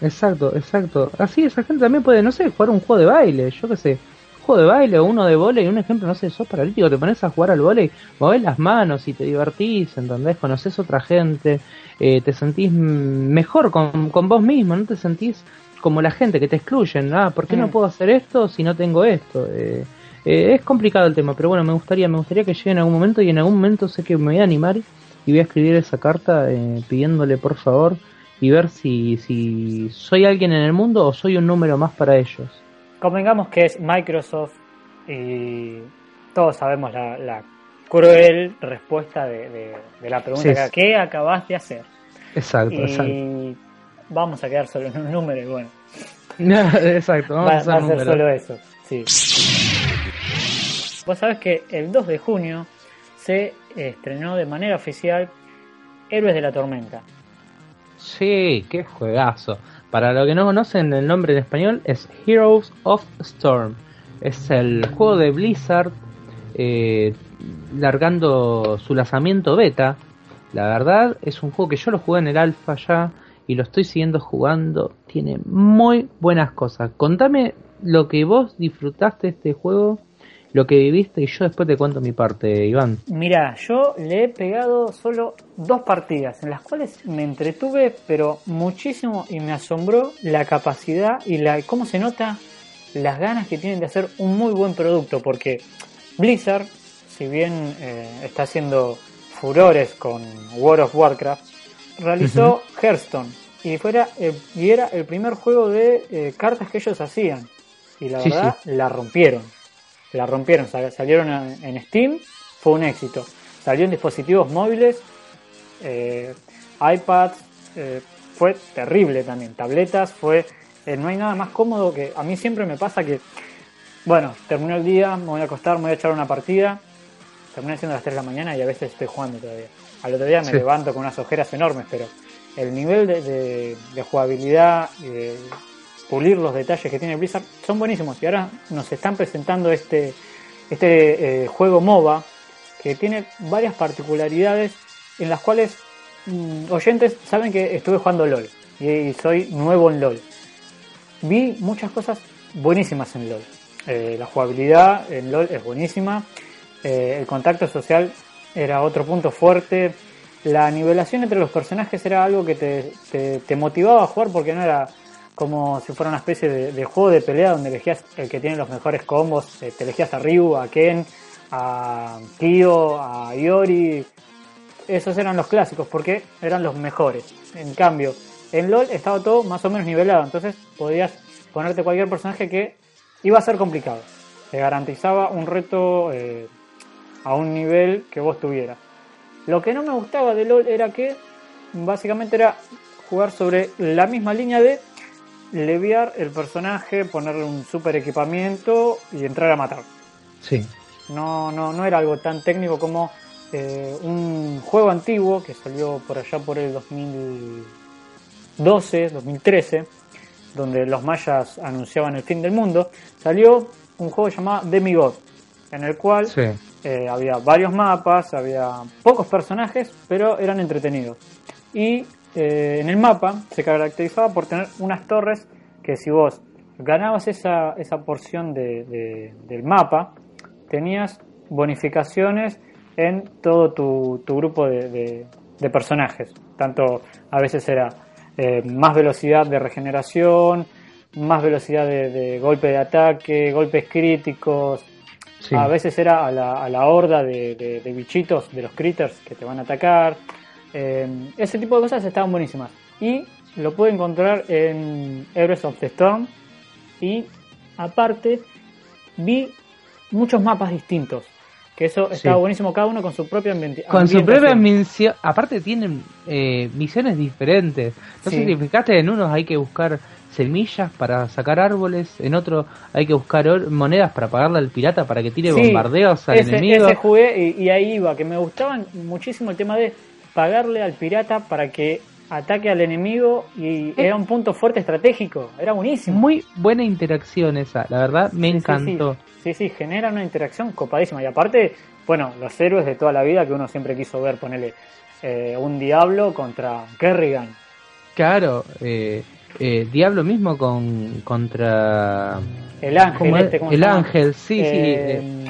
Exacto, exacto. Así esa gente también puede, no sé, jugar un juego de baile, yo qué sé. Un juego de baile o uno de volei, un ejemplo, no sé, sos paralítico, te pones a jugar al volei, movés las manos y te divertís, ¿entendés? Conoces otra gente, eh, te sentís mejor con, con vos mismo, no te sentís como la gente que te excluyen, ah, ¿por qué no mm. puedo hacer esto si no tengo esto? Eh, eh, es complicado el tema, pero bueno, me gustaría, me gustaría que llegue en algún momento y en algún momento sé que me voy a animar y voy a escribir esa carta pidiéndole por favor y ver si, si soy alguien en el mundo o soy un número más para ellos. Convengamos que es Microsoft y todos sabemos la, cruel respuesta de, la pregunta que, ¿qué acabas de hacer? Exacto, y vamos a quedar solo en un número y bueno. exacto, vamos a, hacer solo eso, sí. Vos sabés que el 2 de junio se estrenó de manera oficial Héroes de la Tormenta, Sí, qué juegazo. Para los que no conocen el nombre en español es Heroes of Storm. Es el juego de Blizzard eh, largando su lanzamiento beta. La verdad es un juego que yo lo jugué en el alfa ya y lo estoy siguiendo jugando. Tiene muy buenas cosas. Contame lo que vos disfrutaste de este juego lo que viviste y yo después te cuento mi parte, Iván. Mira, yo le he pegado solo dos partidas en las cuales me entretuve, pero muchísimo y me asombró la capacidad y la cómo se nota las ganas que tienen de hacer un muy buen producto, porque Blizzard, si bien eh, está haciendo furores con World of Warcraft, realizó Hearthstone y fuera y era el primer juego de eh, cartas que ellos hacían y la verdad la rompieron la rompieron, salieron en Steam, fue un éxito. Salió en dispositivos móviles, eh, iPads, eh, fue terrible también. Tabletas, fue. Eh, no hay nada más cómodo que. A mí siempre me pasa que. Bueno, terminó el día, me voy a acostar, me voy a echar una partida. Terminé siendo las 3 de la mañana y a veces estoy jugando todavía. Al otro día me levanto con unas ojeras enormes, pero el nivel de, de jugabilidad y de, pulir los detalles que tiene Blizzard son buenísimos. Y ahora nos están presentando este, este eh, juego MOBA que tiene varias particularidades en las cuales mm, oyentes saben que estuve jugando LOL y, soy nuevo en LOL. Vi muchas cosas buenísimas en LOL. Eh, la jugabilidad en LOL es buenísima. Eh, el contacto social era otro punto fuerte. La nivelación entre los personajes era algo que te, motivaba a jugar porque no era como si fuera una especie de, juego de pelea donde elegías el que tiene los mejores combos, eh, te elegías a Ryu, a Ken, a Kyo, a Iori, esos eran los clásicos porque eran los mejores. En cambio, en LOL estaba todo más o menos nivelado, entonces podías ponerte cualquier personaje que iba a ser complicado. Te garantizaba un reto eh, a un nivel que vos tuvieras. Lo que no me gustaba de LOL era que básicamente era jugar sobre la misma línea de leviar el personaje, ponerle un super equipamiento y entrar a matar. Sí. No, no, no era algo tan técnico como eh, un juego antiguo que salió por allá por el 2012, 2013, donde los mayas anunciaban el fin del mundo. Salió un juego llamado Demigod, en el cual eh, había varios mapas, había pocos personajes, pero eran entretenidos. Y eh, en el mapa se caracterizaba por tener unas torres que si vos ganabas esa, esa porción de, del mapa, tenías bonificaciones en todo tu, grupo de, personajes. Tanto a veces era eh, más velocidad de regeneración, más velocidad de, golpe de ataque, golpes críticos. A veces era a la, a la horda de, bichitos, de los critters que te van a atacar. Eh, ese tipo de cosas estaban buenísimas. Y lo puede encontrar en Heroes of the Storm. Y aparte, vi muchos mapas distintos. Que eso estaba buenísimo, cada uno con su propia ambientación. Con su propia misión. Aparte, tienen eh, misiones diferentes. No sé si fijaste, en unos hay que buscar semillas para sacar árboles, en otro hay que buscar monedas para pagarle al pirata para que tire bombardeos al enemigo. Ese jugué y, y, ahí iba, que me gustaban muchísimo el tema de pagarle al pirata para que ataque al enemigo y era un punto fuerte estratégico, era buenísimo. Muy buena interacción esa, la verdad me encantó. Sí, sí, genera una interacción copadísima y aparte, bueno, los héroes de toda la vida que uno siempre quiso ver, ponerle eh, un diablo contra Kerrigan. Claro, eh, eh, Diablo mismo con contra el ángel, este, el ángel, sí, sí. Eh, eh,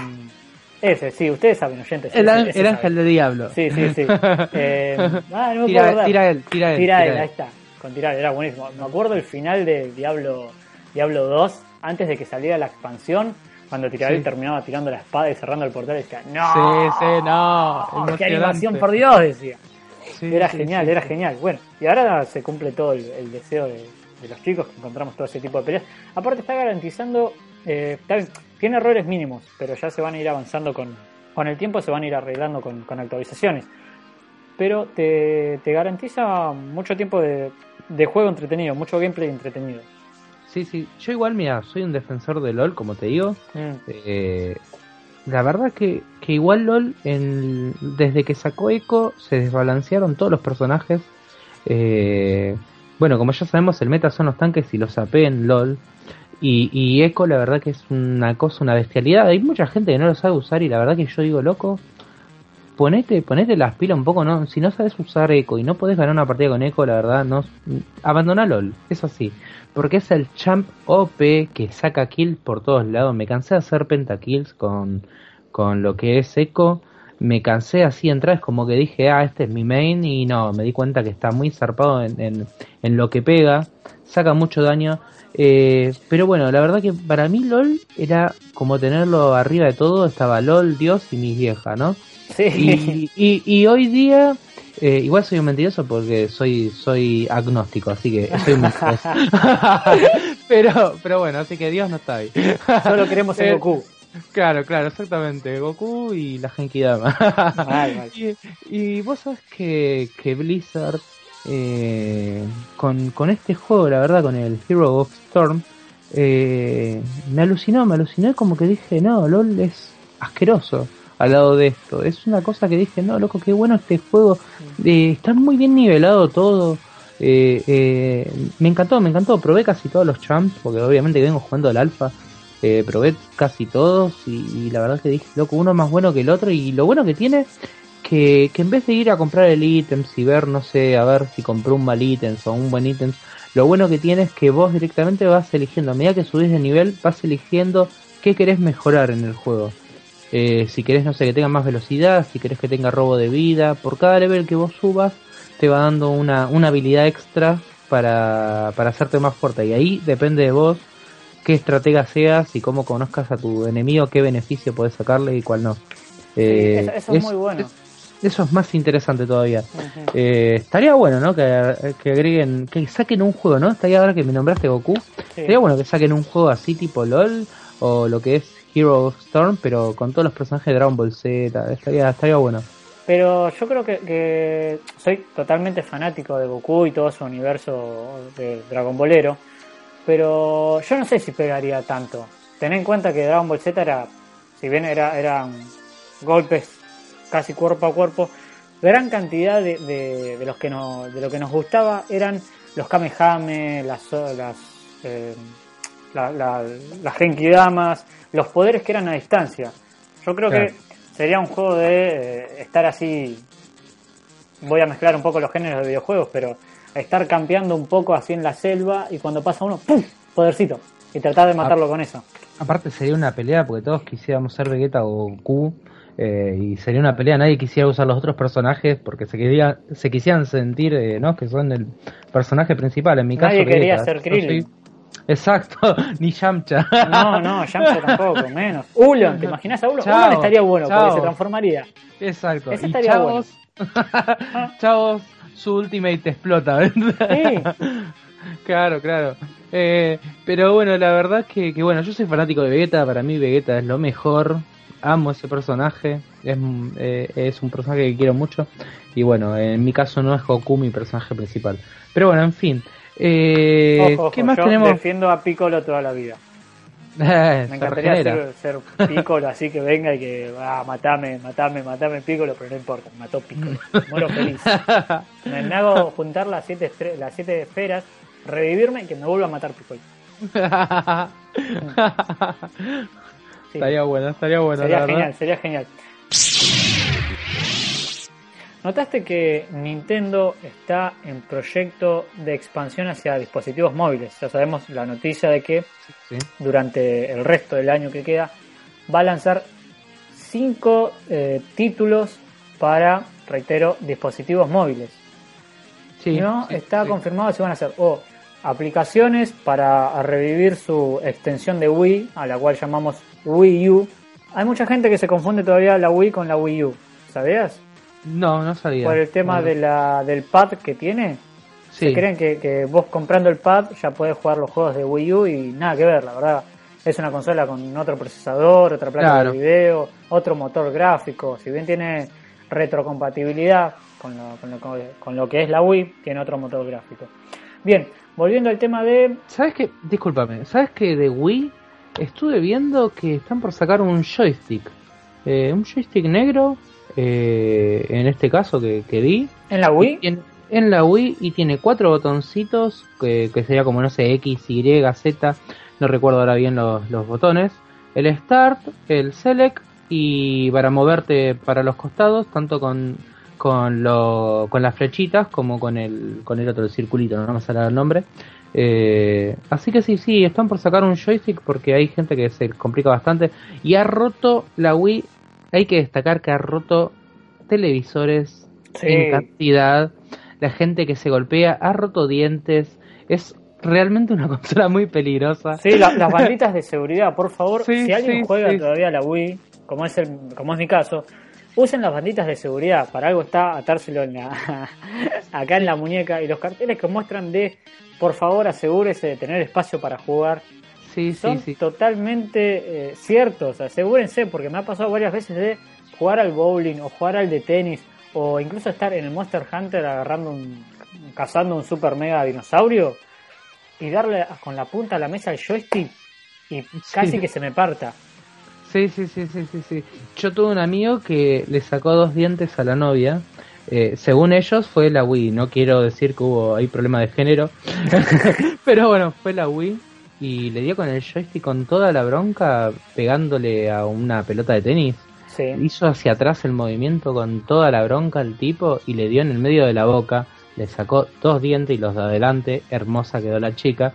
ese, sí, ustedes saben, oyentes. El, ángel de Diablo. Sí, sí, sí. eh, ah, no tira, tira, él, tira él. Tira, él, ahí está. Con tirar, era buenísimo. Me acuerdo el final de Diablo, Diablo 2, antes de que saliera la expansión, cuando Tirael terminaba tirando la espada y cerrando el portal, decía, ¡No! Sí, sí, no. ¡Qué animación, por Dios! decía. era genial, era genial. Bueno, y ahora se cumple todo el, deseo de, los chicos que encontramos todo ese tipo de peleas. Aparte, está garantizando. Eh, tiene errores mínimos, pero ya se van a ir avanzando con, con el tiempo, se van a ir arreglando con, con actualizaciones. Pero te, te garantiza mucho tiempo de, de juego entretenido, mucho gameplay entretenido. Sí, sí. Yo igual, mira, soy un defensor de LOL, como te digo. Mm. Eh, la verdad que, que igual LOL, en, desde que sacó Echo, se desbalancearon todos los personajes. Eh, bueno, como ya sabemos, el meta son los tanques y los AP LOL. Y, y Echo, la verdad que es una cosa, una bestialidad. Hay mucha gente que no lo sabe usar y la verdad que yo digo, loco, ponete, ponete las pilas un poco, ¿no? Si no sabes usar Echo y no podés ganar una partida con Echo, la verdad, no abandona LOL, es así. Porque es el champ OP que saca kills por todos lados. Me cansé de hacer pentakills con, con lo que es Echo. Me cansé así de entrar, es como que dije, ah, este es mi main. Y no, me di cuenta que está muy zarpado en, en, lo que pega. Saca mucho daño. Eh, pero bueno, la verdad que para mí LOL era como tenerlo arriba de todo. Estaba LOL, Dios y mi vieja, ¿no? Sí. Y, y, hoy día, eh, igual soy un mentiroso porque soy soy agnóstico, así que soy un mentiroso. pero, pero bueno, así que Dios no está ahí. Solo queremos el eh, Goku. Claro, claro, exactamente. Goku y la Genki Dama. Y, y, vos sabes que, que Blizzard, eh, con, con este juego, la verdad, con el Hero of Storm, eh, me alucinó, me alucinó como que dije, no, LOL es asqueroso al lado de esto. Es una cosa que dije, no, loco, qué bueno este juego. Eh, está muy bien nivelado todo. Eh, eh, me encantó, me encantó. Probé casi todos los champs, porque obviamente vengo jugando al alfa. Eh, probé casi todos y, la verdad que dije, loco, uno más bueno que el otro. Y lo bueno que tiene, que, que en vez de ir a comprar el ítem y ver, no sé, a ver si compré un mal ítem o un buen ítem, lo bueno que tiene es que vos directamente vas eligiendo, a medida que subís de nivel, vas eligiendo qué querés mejorar en el juego. Eh, si querés, no sé, que tenga más velocidad, si querés que tenga robo de vida, por cada level que vos subas, te va dando una, una habilidad extra para, para hacerte más fuerte. Y ahí depende de vos qué estratega seas y cómo conozcas a tu enemigo, qué beneficio podés sacarle y cuál no. Eh, eso, es, muy bueno. eso es más interesante todavía. Eh, estaría bueno, ¿no? Que, que, agreguen, que saquen un juego, ¿no? Estaría ahora que me nombraste Goku. Estaría bueno que saquen un juego así tipo LOL o lo que es Hero of Storm, pero con todos los personajes de Dragon Ball Z, estaría, estaría bueno. Pero yo creo que, soy totalmente fanático de Goku y todo su universo de Dragon Ballero, pero yo no sé si pegaría tanto. Ten en cuenta que Dragon Ball Z era, si bien era, eran golpes casi cuerpo a cuerpo, gran cantidad de, de, los que no, de lo que nos gustaba eran los Kamehame, las, las eh, la, la, las Genki Damas, los poderes que eran a distancia. Yo creo que sería un juego de eh, estar así. Voy a mezclar un poco los géneros de videojuegos, pero estar campeando un poco así en la selva y cuando pasa uno, ¡pum! Podercito. Y tratar de matarlo con eso. Aparte sería una pelea porque todos quisiéramos ser Vegeta o Q. Eh, y sería una pelea, nadie quisiera usar los otros personajes porque se, quería, se quisieran sentir eh, ¿no? que son el personaje principal. En mi nadie caso, quería ser Krillin. Exacto, ni Yamcha. No, no, Yamcha tampoco, menos. Ulon, ¿te imaginas a Ulon? Ulon estaría bueno porque se transformaría. Exacto. Ese estaría chavos, bueno. chavos, su ultimate explota. Claro, claro. Eh, pero bueno, la verdad que, que, bueno, yo soy fanático de Vegeta, para mí Vegeta es lo mejor. Amo ese personaje, es, eh, es un personaje que quiero mucho. Y bueno, en mi caso no es Goku mi personaje principal. Pero bueno, en fin. Eh, ¿Qué más yo tenemos? Defiendo a Piccolo toda la vida. Me encantaría ser, ser, Piccolo, así que venga y que ah, matame, matame, matame Piccolo, pero no importa, mató Piccolo. Muero feliz. me, hago juntar las siete, las siete esferas, revivirme y que me vuelva a matar Piccolo. Estaría bueno, estaría bueno. Sería genial, sería genial. Notaste que Nintendo está en proyecto de expansión hacia dispositivos móviles. Ya sabemos la noticia de que durante el resto del año que queda va a lanzar cinco eh, títulos para, reitero, dispositivos móviles. Sí, no está confirmado si van a ser o aplicaciones para revivir su extensión de Wii, a la cual llamamos Wii U. Hay mucha gente que se confunde todavía la Wii con la Wii U, ¿sabías? No, no sabía. Por el tema de la, del pad que tiene. Sí. Se creen que, que, vos comprando el pad ya podés jugar los juegos de Wii U y nada que ver, la verdad. Es una consola con otro procesador, otra placa de video, otro motor gráfico. Si bien tiene retrocompatibilidad con lo, con, lo, con lo que es la Wii, tiene otro motor gráfico. Bien, volviendo al tema de... ¿Sabes qué? Discúlpame, ¿sabes que de Wii estuve viendo que están por sacar un joystick? Eh, un joystick negro, eh, en este caso que, que di. ¿En la Wii? En, la Wii y tiene cuatro botoncitos, que, sería como, no sé, X, Y, Z, no recuerdo ahora bien los, los botones. El Start, el Select y para moverte para los costados, tanto con con, lo, con las flechitas como con el, con el otro, el circulito, no, me sale el nombre. Eh, así que sí, sí, están por sacar un joystick porque hay gente que se complica bastante. Y ha roto la Wii, hay que destacar que ha roto televisores en cantidad. La gente que se golpea ha roto dientes. Es realmente una consola muy peligrosa. Sí, las banditas de seguridad, por favor. si alguien juega todavía la Wii, como es, el, como es mi caso, usen las banditas de seguridad. Para algo está atárselo en acá en la muñeca. Y los carteles que muestran de, por favor, asegúrese de tener espacio para jugar. Sí, son sí, totalmente eh, ciertos. Asegúrense, porque me ha pasado varias veces de jugar al bowling o jugar al de tenis o incluso estar en el Monster Hunter agarrando un, cazando un super mega dinosaurio y darle con la punta a la mesa el joystick y casi que se me parta. Sí, sí, sí, sí, sí, sí. Yo tuve un amigo que le sacó dos dientes a la novia. Eh, según ellos fue la Wii. No quiero decir que hubo ahí problema de género. Pero bueno, fue la Wii. Y le dio con el joystick con toda la bronca pegándole a una pelota de tenis. Sí. Hizo hacia atrás el movimiento con toda la bronca al tipo y le dio en el medio de la boca. Le sacó dos dientes y los de adelante. Hermosa quedó la chica.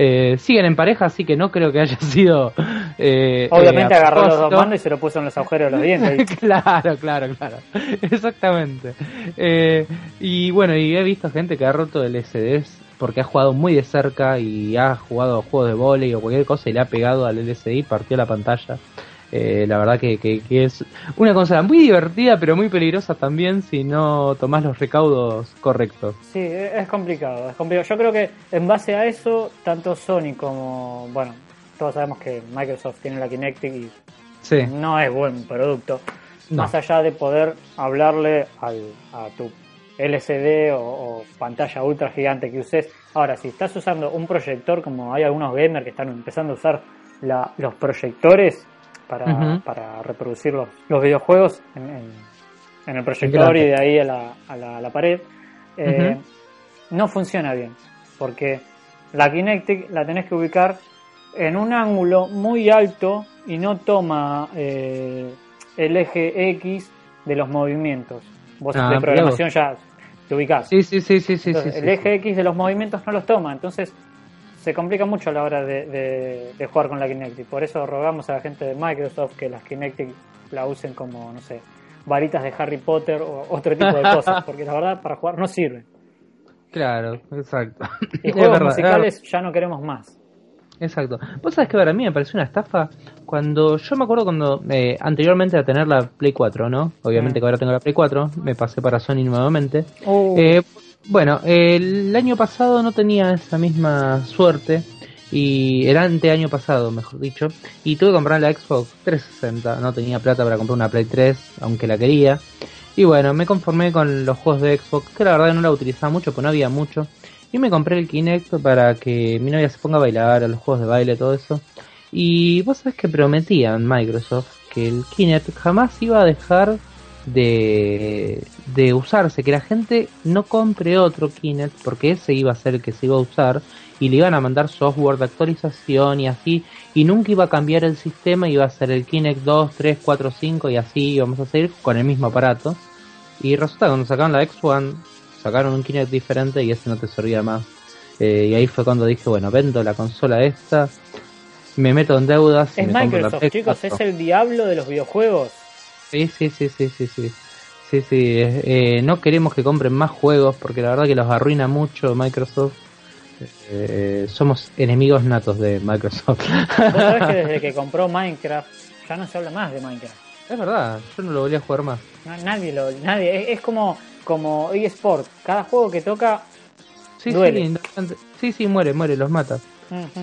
Eh, siguen en pareja, así que no creo que haya sido. Eh, Obviamente eh, agarró los dos manos y se lo puso en los agujeros de los dientes. claro, claro, claro. Exactamente. y bueno, y he visto gente que ha roto el LCD porque ha jugado muy de cerca y ha jugado juegos de volei o cualquier cosa y le ha pegado al LCD y partió la pantalla. Eh, la verdad que, que, es una consola muy divertida, pero muy peligrosa también si no tomás los recaudos correctos. Sí, es complicado, es complicado. Yo creo que en base a eso, tanto Sony como, bueno, todos sabemos que Microsoft tiene la Kinectic y no es buen producto. Más allá de poder hablarle al, a tu LCD o, pantalla ultra gigante que uses. Ahora, si estás usando un proyector, como hay algunos gamers que están empezando a usar la, los proyectores, para, para reproducir los, los videojuegos en, en, el proyector y de ahí a la, a la, pared, eh, no funciona bien, porque la Kinect la tenés que ubicar en un ángulo muy alto y no toma eh, el eje X de los movimientos. Vos ah, de programación ya te ubicás. Sí, sí, sí, sí, sí, El eje X de los movimientos no los toma, entonces se complica mucho a la hora de, de, jugar con la Kinect. Por eso rogamos a la gente de Microsoft que las Kinect la usen como, no sé, varitas de Harry Potter o otro tipo de cosas, porque la verdad para jugar no sirve. Claro, exacto. Y juegos musicales ya no queremos más. Exacto. Vos sabés que para mí me pareció una estafa cuando yo me acuerdo cuando eh, anteriormente a tener la Play 4, ¿no? Obviamente mm. que ahora tengo la Play 4, me pasé para Sony nuevamente. Oh. Eh, bueno, el año pasado no tenía esa misma suerte y el año pasado, mejor dicho, y tuve que comprar la Xbox 360, no tenía plata para comprar una Play 3, aunque la quería. Y bueno, me conformé con los juegos de Xbox, que la verdad no la utilizaba mucho, pues no había mucho. Y me compré el Kinect para que mi novia se ponga a bailar, a los juegos de baile, todo eso. Y vos sabés que prometían Microsoft que el Kinect jamás iba a dejar de, de usarse, que la gente no compre otro Kinect porque ese iba a ser el que se iba a usar y le iban a mandar software de actualización y así y nunca iba a cambiar el sistema, iba a ser el Kinect 2, 3, 4, 5 y así íbamos a seguir con el mismo aparato. Y resulta que cuando sacaron la X1, sacaron un Kinect diferente y ese no te servía más. Eh, y ahí fue cuando dije, bueno, vendo la consola esta, me meto en deudas. Es Microsoft, chicos, es el diablo de los videojuegos. Sí, sí, sí, sí, sí, sí. Sí, sí, eh, no queremos que compren más juegos porque la verdad que los arruina mucho Microsoft. Eh, somos enemigos natos de Microsoft. sabés que desde que compró Minecraft ya no se habla más de Minecraft. Es verdad, yo no lo volví a jugar más. nadie lo, nadie, es, como como eSport, cada juego que toca sí, Sí, sí, muere, muere, los mata.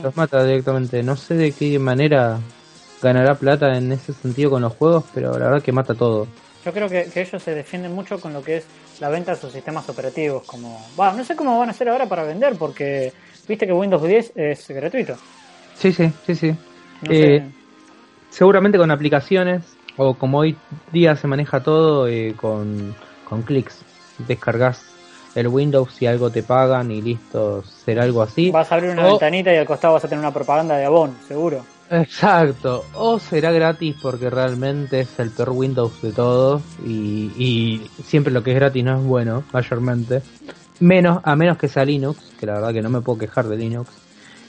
Los mata directamente. No sé de qué manera ganará plata en ese sentido con los juegos, pero la verdad que mata todo. Yo creo que, ellos se defienden mucho con lo que es la venta de sus sistemas operativos. Como, no sé cómo van a hacer ahora para vender, porque viste que Windows 10 es gratuito. Sí, sí, sí, sí. Eh, seguramente con aplicaciones, o como hoy día se maneja todo eh, con, con clics. Descargas el Windows y algo te pagan y listo, será algo así. Vas a abrir una ventanita y al costado vas a tener una propaganda de Avon, seguro. Exacto, o será gratis porque realmente es el peor Windows de todos y, siempre lo que es gratis no es bueno, mayormente. Menos, a menos que sea Linux, que la verdad que no me puedo quejar de Linux.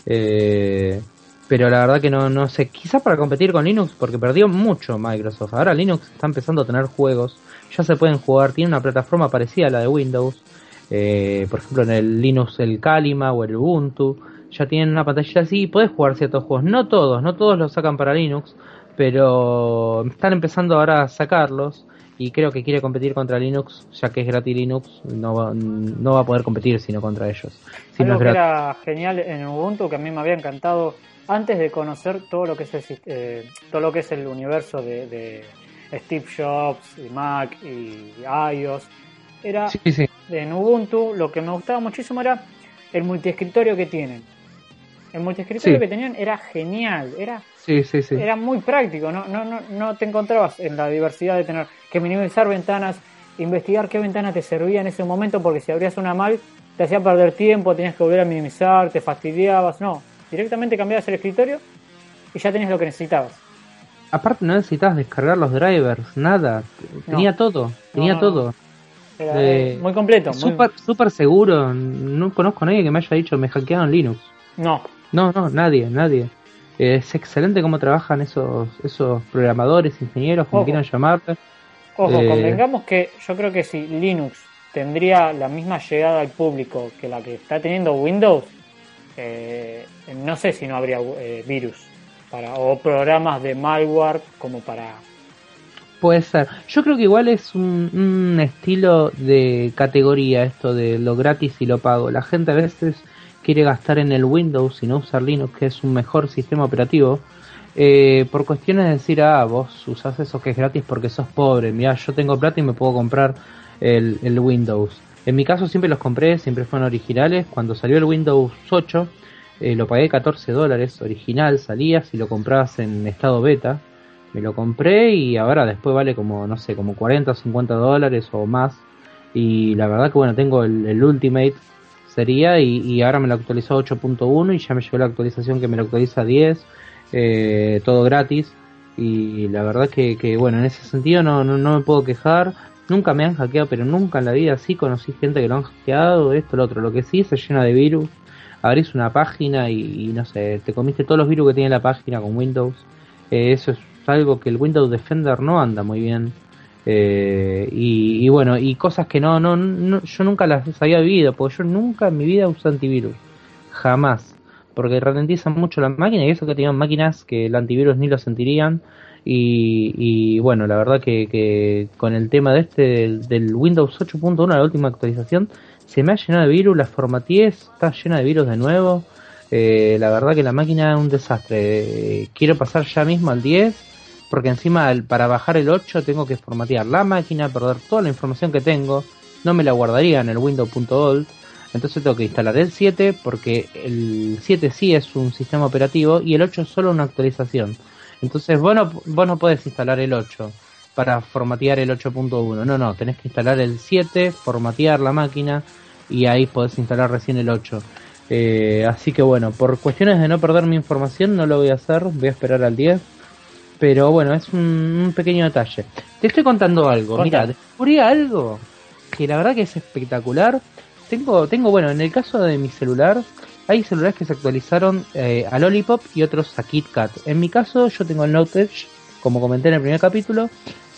Eh, pero la verdad que no, no sé, quizás para competir con Linux porque perdió mucho Microsoft. Ahora Linux está empezando a tener juegos, ya se pueden jugar, tiene una plataforma parecida a la de Windows. Eh, por ejemplo en el Linux el Kalima o el Ubuntu ya tienen una pantalla así y puedes jugar ciertos juegos. No todos, no todos los sacan para Linux, pero están empezando ahora a sacarlos y creo que quiere competir contra Linux, ya que es gratis Linux, no va, no va a poder competir sino contra ellos. Si Algo que era genial en Ubuntu que a mí me había encantado antes de conocer todo lo que es el, eh, todo lo que es el universo de, Steve Jobs y Mac y iOS. Era en Ubuntu lo que me gustaba muchísimo era el multiescritorio que tienen. El multiescritorio que tenían era genial, era, era muy práctico, no, no, no, no te encontrabas en la diversidad de tener que minimizar ventanas, investigar qué ventana te servía en ese momento, porque si abrías una mal te hacía perder tiempo, tenías que volver a minimizar, te fastidiabas, no, directamente cambiabas el escritorio y ya tenías lo que necesitabas. Aparte no necesitabas descargar los drivers, nada, tenía todo, tenía todo. Era eh, muy completo. Súper super seguro, no conozco a nadie que me haya dicho me hackearon Linux. No, no, no, nadie, nadie. Es excelente cómo trabajan esos, esos programadores, ingenieros, como quieran llamarle. Ojo, eh, convengamos que yo creo que si Linux tendría la misma llegada al público que la que está teniendo Windows, eh, no sé si no habría eh, virus para o programas de malware como para Puede ser. Yo creo que igual es un, estilo de categoría esto de lo gratis y lo pago. La gente a veces quiere gastar en el Windows y no usar Linux, que es un mejor sistema operativo, eh, por cuestiones de decir, ah, vos usás eso que es gratis porque sos pobre, mira, yo tengo plata y me puedo comprar el, Windows. En mi caso siempre los compré, siempre fueron originales. Cuando salió el Windows 8, eh, lo pagué 14 dólares, original, salía si lo comprabas en estado beta. Me lo compré y ahora después vale como, no sé, como 40 o 50 dólares o más. Y la verdad que bueno, tengo el, Ultimate sería y, ahora me lo actualizó a 8.1 y ya me llegó la actualización que me lo actualiza a 10, eh, todo gratis y la verdad que, que, bueno, en ese sentido no, no, no me puedo quejar, nunca me han hackeado, pero nunca en la vida sí conocí gente que lo han hackeado, esto, lo otro, lo que sí se llena de virus, abrís una página y, no sé, te comiste todos los virus que tiene la página con Windows, eh, eso es algo que el Windows Defender no anda muy bien. Eh, y, bueno, y cosas que no, no, yo nunca las había vivido, porque yo nunca en mi vida usé antivirus. Jamás. Porque ralentizan mucho la máquina y eso que tenían máquinas que el antivirus ni lo sentirían. Y, bueno, la verdad que, con el tema de este, del, Windows 8.1, la última actualización, se me ha llenado de virus, la formateé, está llena de virus de nuevo. Eh, la verdad que la máquina es un desastre. Eh, quiero pasar ya mismo al 10 porque encima para bajar el 8 tengo que formatear la máquina, perder toda la información que tengo, no me la guardaría en el window.old, entonces tengo que instalar el 7 porque el 7 sí es un sistema operativo y el 8 es solo una actualización. Entonces vos vos no podés instalar el 8 para formatear el 8.1, no, no, tenés que instalar el 7, formatear la máquina y ahí podés instalar recién el 8. Eh, así que bueno, por cuestiones de no perder mi información no lo voy a hacer, voy a esperar al 10 Pero bueno, es un, pequeño detalle. Te estoy contando algo. Mira, descubrí algo que la verdad que es espectacular. Tengo, tengo, bueno, en el caso de mi celular, hay celulares que se actualizaron eh, a Lollipop y otros a KitKat. En mi caso, yo tengo el Note Edge, como comenté en el primer capítulo.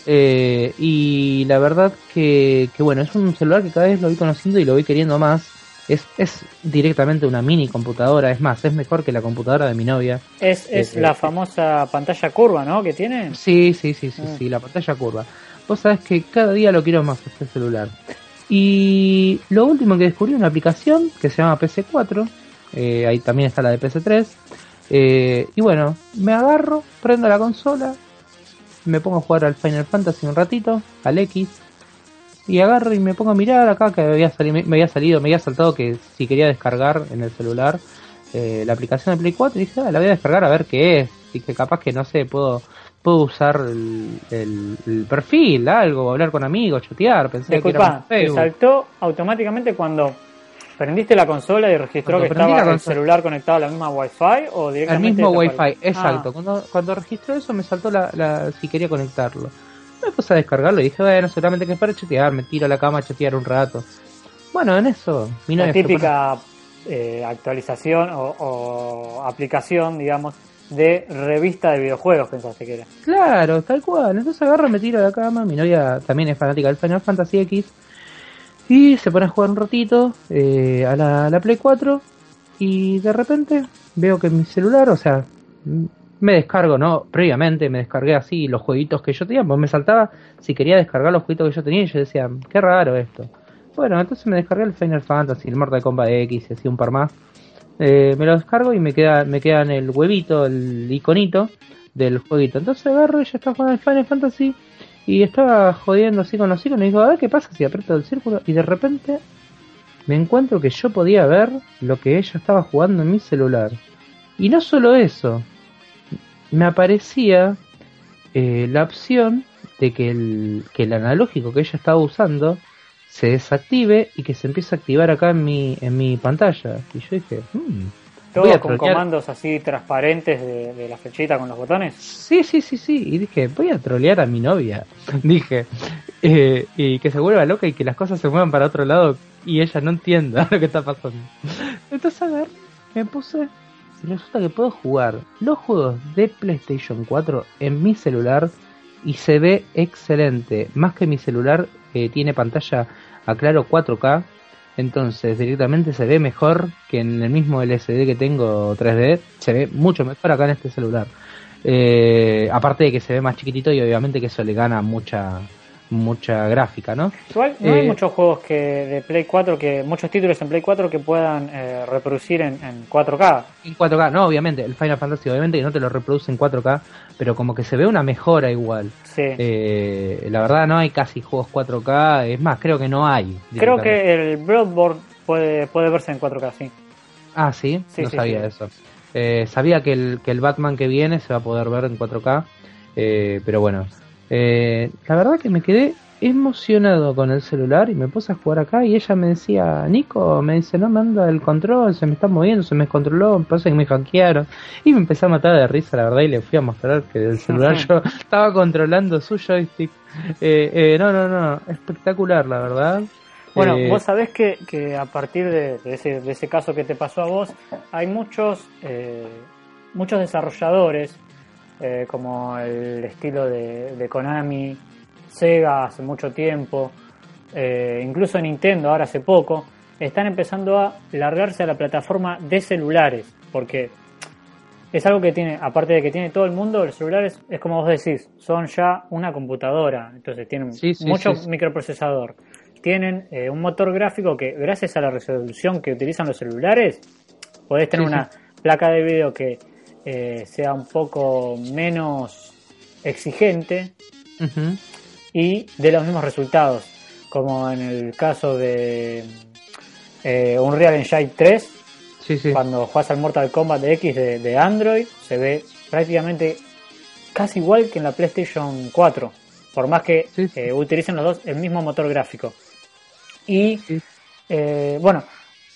Eh, y la verdad que, que, bueno, es un celular que cada vez lo voy conociendo y lo voy queriendo más. Es, es directamente una mini computadora, es más, es mejor que la computadora de mi novia. Es, es eh, la famosa pantalla curva, ¿no? Que tiene. Sí, sí, sí, sí, ah. sí, la pantalla curva. Vos sabés que cada día lo quiero más este celular. Y lo último que descubrí una aplicación que se llama PC4. Eh, ahí también está la de PC3. Eh, y bueno, me agarro, prendo la consola, me pongo a jugar al Final Fantasy un ratito, al X. Y agarro y me pongo a mirar acá que me había, salido, me había salido, me había saltado que si quería descargar en el celular eh, la aplicación de Play 4. Y dije, ah, la voy a descargar a ver qué es. Y que capaz que no sé, puedo puedo usar el, perfil, algo, hablar con amigos, chatear, pensé que era te saltó automáticamente cuando prendiste la consola y registró que estaba el celular conectado a la misma Wi-Fi o directamente al mismo Wi-Fi, exacto. Ah. Cuando, cuando registró eso me saltó la, si quería conectarlo. Me puse a descargarlo y dije, bueno, solamente que es para chatear, me tiro a la cama a chatear un rato. Bueno, en eso, la típica eh, actualización o, o aplicación, digamos, de revista de videojuegos, pensaste que era. Claro, tal cual. Entonces agarro, me tiro a la cama. Mi novia también es fanática del Final Fantasy X. Y se pone a jugar un ratito eh, a, la, Play 4. Y de repente veo que mi celular, o sea, me descargo, ¿no? Previamente me descargué así los jueguitos que yo tenía. Pues me saltaba si quería descargar los jueguitos que yo tenía. Y yo decía, qué raro esto. Bueno, entonces me descargué el Final Fantasy, el Mortal Kombat X y así un par más. Eh, me lo descargo y me queda, me queda en el huevito, el iconito del jueguito. Entonces agarro y ya está jugando el Final Fantasy y estaba jodiendo así con los iconos y digo, a ver qué pasa si aprieto el círculo y de repente me encuentro que yo podía ver lo que ella estaba jugando en mi celular. Y no solo eso, me aparecía eh, la opción de que el, que el analógico que ella estaba usando se desactive y que se empiece a activar acá en mi, en mi pantalla. Y yo dije, hmm, ¿Todo con comandos así transparentes de, la flechita con los botones? Sí, sí, sí, sí. Y dije, voy a trolear a mi novia. dije, eh, y que se vuelva loca y que las cosas se muevan para otro lado y ella no entienda lo que está pasando. Entonces, a ver, me puse. Y resulta que puedo jugar los juegos de PlayStation 4 en mi celular y se ve excelente. Más que mi celular eh, tiene pantalla a claro 4K, entonces directamente se ve mejor que en el mismo LCD que tengo 3D, se ve mucho mejor acá en este celular. Eh, aparte de que se ve más chiquitito y obviamente que eso le gana mucha mucha gráfica, ¿no? Igual no hay eh, muchos juegos que de Play 4 que muchos títulos en Play 4 que puedan eh, reproducir en, 4K. En 4K, no, obviamente, el Final Fantasy obviamente que no te lo reproduce en 4K, pero como que se ve una mejora igual. Sí. Eh, la verdad no hay casi juegos 4K, es más, creo que no hay. Creo que el Bloodborne puede puede verse en 4K, sí. Ah, sí, no sabía eso. sabía que el, que el Batman que viene se va a poder ver en 4K, pero bueno, eh, la verdad que me quedé emocionado con el celular y me puse a jugar acá y ella me decía, Nico, me dice, no me anda el control, se me está moviendo, se me descontroló, me parece que me hackearon. Y me empecé a matar de risa, la verdad, y le fui a mostrar que el celular yo estaba controlando su joystick. Eh, eh, no, no, no, espectacular, la verdad. Bueno, vos sabés que, que a partir de, ese, de ese caso que te pasó a vos, hay muchos, muchos desarrolladores eh, como el estilo de, Konami, Sega hace mucho tiempo, eh, incluso Nintendo ahora hace poco, están empezando a largarse a la plataforma de celulares, porque es algo que tiene, aparte de que tiene todo el mundo, los celulares es como vos decís, son ya una computadora, entonces tienen mucho microprocesador, tienen eh, un motor gráfico que gracias a la resolución que utilizan los celulares, podés tener una placa de video que eh, sea un poco menos exigente y de los mismos resultados, como en el caso de eh, Unreal Engine 3, cuando juegas al Mortal Kombat X de, Android, se ve prácticamente casi igual que en la PlayStation 4, por más que eh, utilicen los dos el mismo motor gráfico. Y eh, bueno,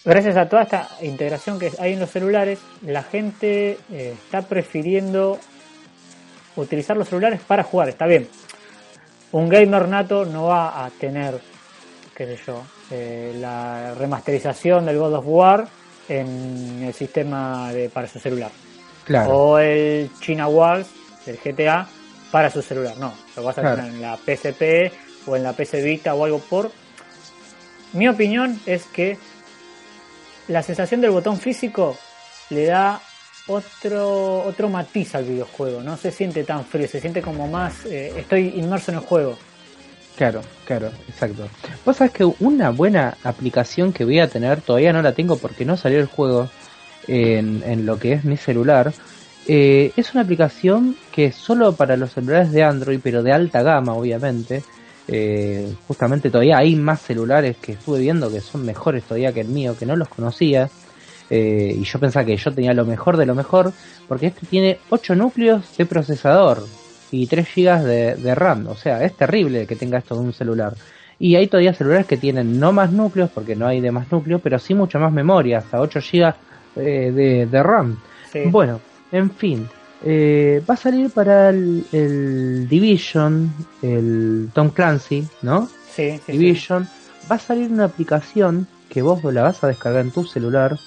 gracias a toda esta integración que hay en los celulares, la gente eh, está prefiriendo utilizar los celulares para jugar. Está bien, un gamer nato no va a tener, qué sé yo, eh, la remasterización del God of War en el sistema de, para su celular. Claro. O el China Wars del GTA para su celular. No, lo vas a Claro. tener en la PSP o en la PC Vita o algo por. Mi opinión es que la sensación del botón físico le da otro otro matiz al videojuego. No se siente tan frío, se siente como más. eh, estoy inmerso en el juego. Claro, claro, exacto. Vos sabés que una buena aplicación que voy a tener, todavía no la tengo porque no salió el juego en, en lo que es mi celular, eh, es una aplicación que es solo para los celulares de Android, pero de alta gama, obviamente. Eh, justamente todavía hay más celulares que estuve viendo que son mejores todavía que el mío, que no los conocía. Eh, y yo pensaba que yo tenía lo mejor de lo mejor, porque este tiene 8 núcleos de procesador y 3 GB de, de RAM. O sea, es terrible que tenga esto de un celular. Y hay todavía celulares que tienen no más núcleos, porque no hay de más núcleos, pero sí mucha más memoria, hasta 8 GB eh, de, de RAM. Sí. Bueno, en fin. Eh, va a salir para el, el Division, el Tom Clancy, ¿no? Sí, sí, sí. Division. Va a salir una aplicación que vos la vas a descargar en tu celular.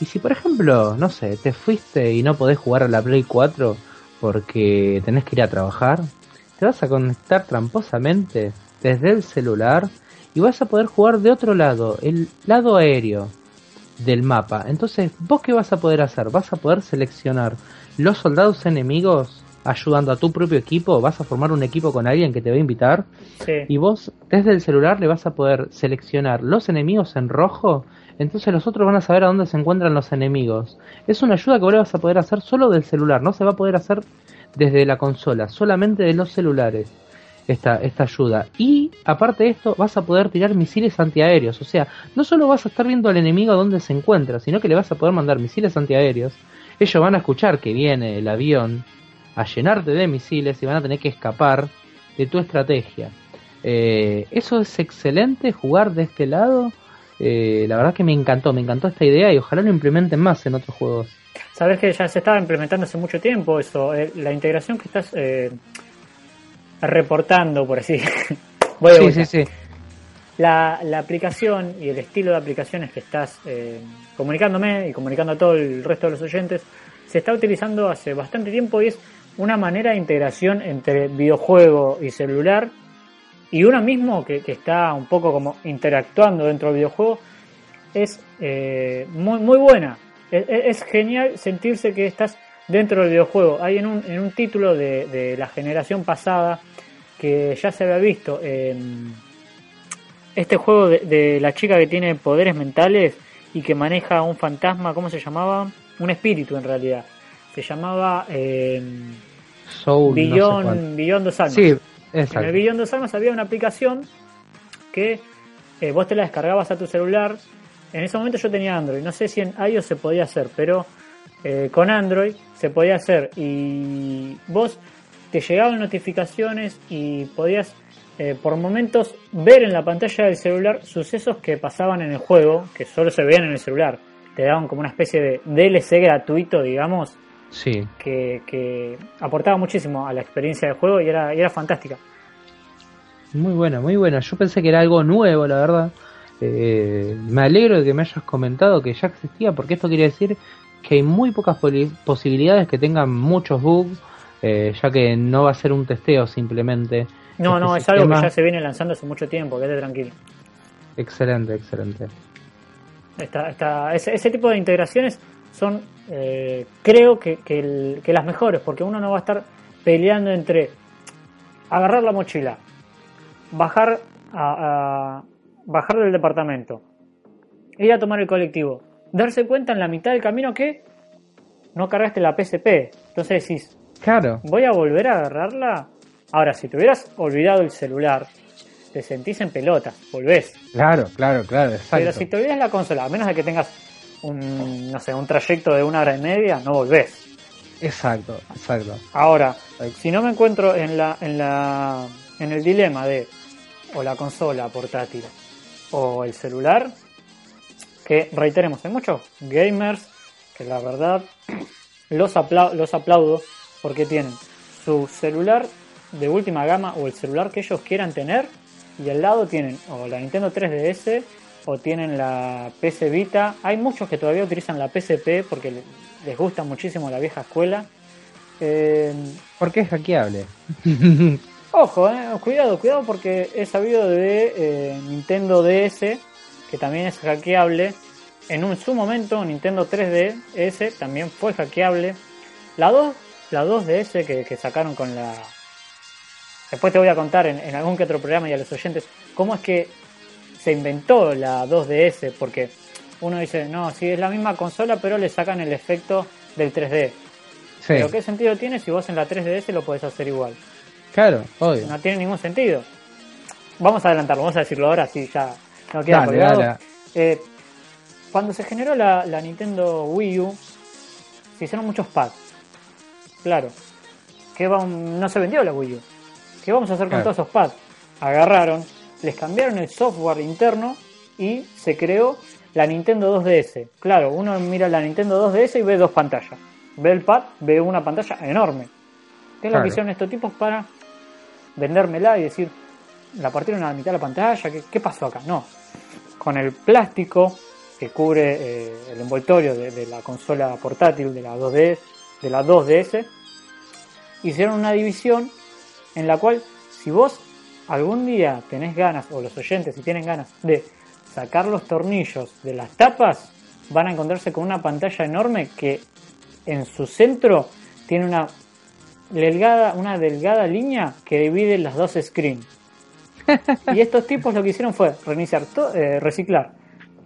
Y si por ejemplo, no sé, te fuiste y no podés jugar a la Play 4 porque tenés que ir a trabajar, te vas a conectar tramposamente desde el celular y vas a poder jugar de otro lado, el lado aéreo del mapa. Entonces, ¿vos qué vas a poder hacer? Vas a poder seleccionar los soldados enemigos ayudando a tu propio equipo, vas a formar un equipo con alguien que te va a invitar Sí. y vos desde el celular le vas a poder seleccionar los enemigos en rojo, entonces los otros van a saber a dónde se encuentran los enemigos. Es una ayuda que vos le vas a poder hacer solo del celular, no se va a poder hacer desde la consola, solamente de los celulares esta, esta ayuda. Y aparte de esto, vas a poder tirar misiles antiaéreos, o sea, no solo vas a estar viendo al enemigo dónde se encuentra, sino que le vas a poder mandar misiles antiaéreos. Ellos van a escuchar que viene el avión a llenarte de misiles y van a tener que escapar de tu estrategia. Eh, eso es excelente jugar de este lado. Eh, la verdad que me encantó, me encantó esta idea y ojalá lo implementen más en otros juegos. Sabes que ya se estaba implementando hace mucho tiempo eso, eh, la integración que estás reportando, por así. Voy Sí, sí, sí. La, la aplicación y el estilo de aplicaciones que estás comunicándome y comunicando a todo el resto de los oyentes se está utilizando hace bastante tiempo y es una manera de integración entre videojuego y celular y uno mismo que, está un poco como interactuando dentro del videojuego es eh, muy, muy buena. Es, es- es genial sentirse que estás dentro del videojuego. Hay en un, en un título de, la generación pasada que ya se había visto. em, este juego de la chica que tiene poderes mentales y que maneja un fantasma, ¿cómo se llamaba? Un espíritu en realidad. Se llamaba eh, Soul, no sé Dos Almas. Sí, en exacto. el Beyond Dos Almas había una aplicación que eh, vos te la descargabas a tu celular. En ese momento yo tenía Android. No sé si en iOS se podía hacer, pero eh, con Android se podía hacer. Y vos te llegaban notificaciones y podías eh, por momentos ver en la pantalla del celular sucesos que pasaban en el juego, que solo se veían en el celular. Te daban como una especie de DLC gratuito, digamos, Sí, que, que aportaba muchísimo a la experiencia del juego y era, y era fantástica. muy buena, muy buena. Yo pensé que era algo nuevo, la verdad. Eh, me alegro de que me hayas comentado que ya existía, porque esto quiere decir que hay muy pocas posibilidades que tengan muchos bugs, eh, ya que no va a ser un testeo simplemente. No, Este no, es algo que ya se viene lanzando hace mucho tiempo, quédate tranquilo. Excelente, excelente. Esta, esta- ese, ese tipo de integraciones son, eh, creo que, que, el- que las mejores, porque uno no va a estar peleando entre agarrar la mochila, bajar, a, a- bajar del departamento, ir a tomar el colectivo, darse cuenta en la mitad del camino que no cargaste la PSP. Entonces decís, Claro, voy a volver a agarrarla. Ahora, si te hubieras olvidado el celular, te sentís en pelota, volvés. claro, claro, claro, exacto. Pero si te olvidas la consola, a menos de que tengas un, no sé, un trayecto de una hora y media, no volvés. Exacto, exacto. Ahora, si no me encuentro en la, en la, en el dilema de o la consola portátil o el celular, que reiteremos, hay muchos gamers que la verdad los, apla- los aplaudo porque tienen su celular de última gama o el celular que ellos quieran tener y al lado tienen o la Nintendo 3DS o tienen la PS Vita. Hay muchos que todavía utilizan la PSP porque les gusta muchísimo la vieja escuela. Eh, porque es hackeable. ojo, eh, cuidado, cuidado porque he sabido de eh, Nintendo DS que también es hackeable. En un su momento Nintendo 3DS también fue hackeable. La 2, la 2DS que, que sacaron con la Después te voy a contar en, algún que otro programa y a los oyentes cómo es que se inventó la 2DS, porque uno dice, no, sí es la misma consola, pero le sacan el efecto del 3D. Pero ¿qué sentido tiene si vos en la 3DS lo podés hacer igual? Claro, obvio. No tiene ningún sentido. Vamos a adelantarlo, vamos a decirlo ahora, si ya no queda colgado. Eh, cuando se generó la, la Nintendo Wii U, se hicieron muchos pads. Claro. Que no se vendió la Wii U. ¿Qué vamos a hacer con todos esos pads? Agarraron, les cambiaron el software interno y se creó la Nintendo 2DS. Claro, uno mira la Nintendo 2DS y ve dos pantallas. Ve el pad, ve una pantalla enorme. ¿Qué es lo que hicieron estos tipos para vendérmela y decir, la partieron a la mitad de la pantalla? ¿Qué, pasó acá? No. Con el plástico que cubre eh, el envoltorio de, de, la consola portátil de la 2DS, de la 2DS, hicieron una división en la cual si vos algún día tenés ganas, o los oyentes si tienen ganas, de sacar los tornillos de las tapas, van a encontrarse con una pantalla enorme que en su centro tiene una delgada, una delgada línea que divide las dos screens. y estos tipos lo que hicieron fue reiniciar, eh, reciclar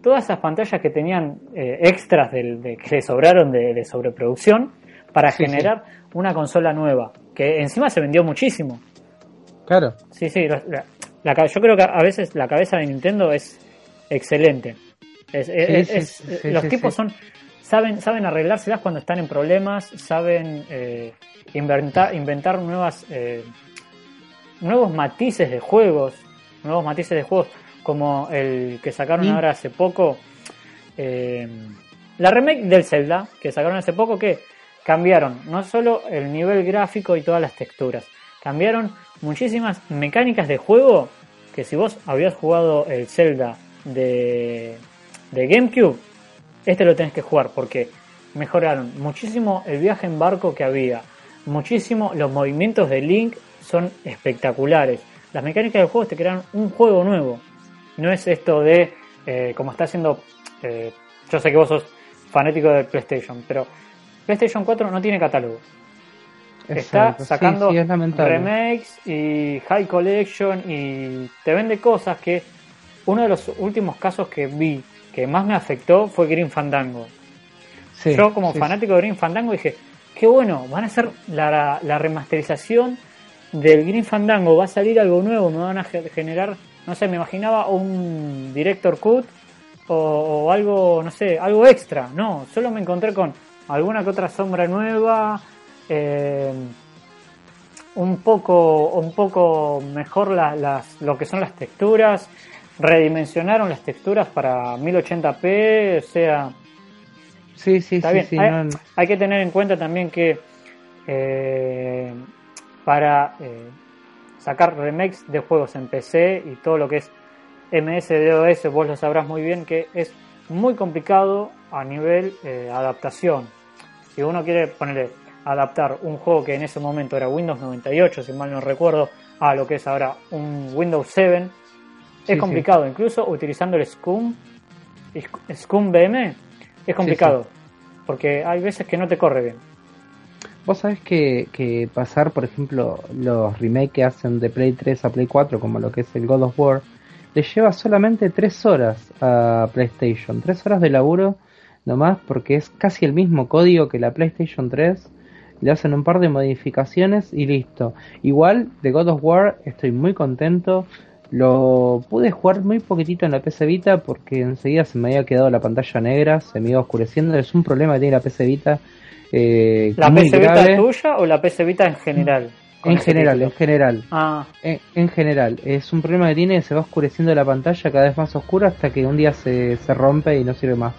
todas esas pantallas que tenían eh, extras de, que le sobraron de, sobreproducción para generar una consola nueva que encima se vendió muchísimo. Claro. Sí, sí, yo creo que a veces la cabeza de Nintendo es excelente. los tipos son saben saben arreglárselas cuando están en problemas, saben eh, inventar inventar nuevas eh, nuevos matices de juegos, nuevos matices de juegos como el que sacaron ahora hace poco. Eh, la remake del Zelda que sacaron hace poco que cambiaron no solo el nivel gráfico y todas las texturas, cambiaron muchísimas mecánicas de juego que si vos habías jugado el Zelda de, de GameCube, este lo tenés que jugar porque mejoraron muchísimo el viaje en barco que había, muchísimo los movimientos de Link son espectaculares. Las mecánicas de juego te crean un juego nuevo. No es esto de, eh, como está haciendo, eh, yo sé que vos sos fanático del PlayStation, pero PlayStation 4 no tiene catálogo. Está sacando remakes y High Collection y te vende cosas que uno de los últimos casos que vi que más me afectó fue Green Fandango. Yo como fanático de Green Fandango dije, qué bueno, van a hacer la, remasterización del Green Fandango, va a salir algo nuevo, me van a generar, no sé, me imaginaba un director cut o, o algo, no sé, algo extra. No, solo me encontré con alguna que otra sombra nueva, eh, un poco un poco mejor las, lo que son las texturas, redimensionaron las texturas para 1080p, o sea, sí, sí, está bien. hay, que tener en cuenta también que eh, para eh, sacar remakes de juegos en PC y todo lo que es MS-DOS, vos lo sabrás muy bien que es muy complicado a nivel adaptación si uno quiere ponerle adaptar un juego que en ese momento era Windows 98, si mal no recuerdo, a lo que es ahora un Windows 7, es complicado. Incluso utilizando el Scum, Scum BM, es complicado. Porque hay veces que no te corre bien. Vos sabés que, que pasar, por ejemplo, los remakes que hacen de Play 3 a Play 4, como lo que es el God of War, le lleva solamente 3 horas a PlayStation. 3 horas de laburo nomás porque es casi el mismo código que la PlayStation 3. Le hacen un par de modificaciones y listo. Igual de God of War estoy muy contento. Lo pude jugar muy poquitito en la PC Vita porque enseguida se me había quedado la pantalla negra, se me iba oscureciendo. Es un problema que tiene la PC Vita. Eh, ¿La PC Vita tuya o la PC Vita en general? En general, en general. Ah. En, en, general. Es un problema que tiene, se va oscureciendo la pantalla cada vez más oscura hasta que un día se, se rompe y no sirve más.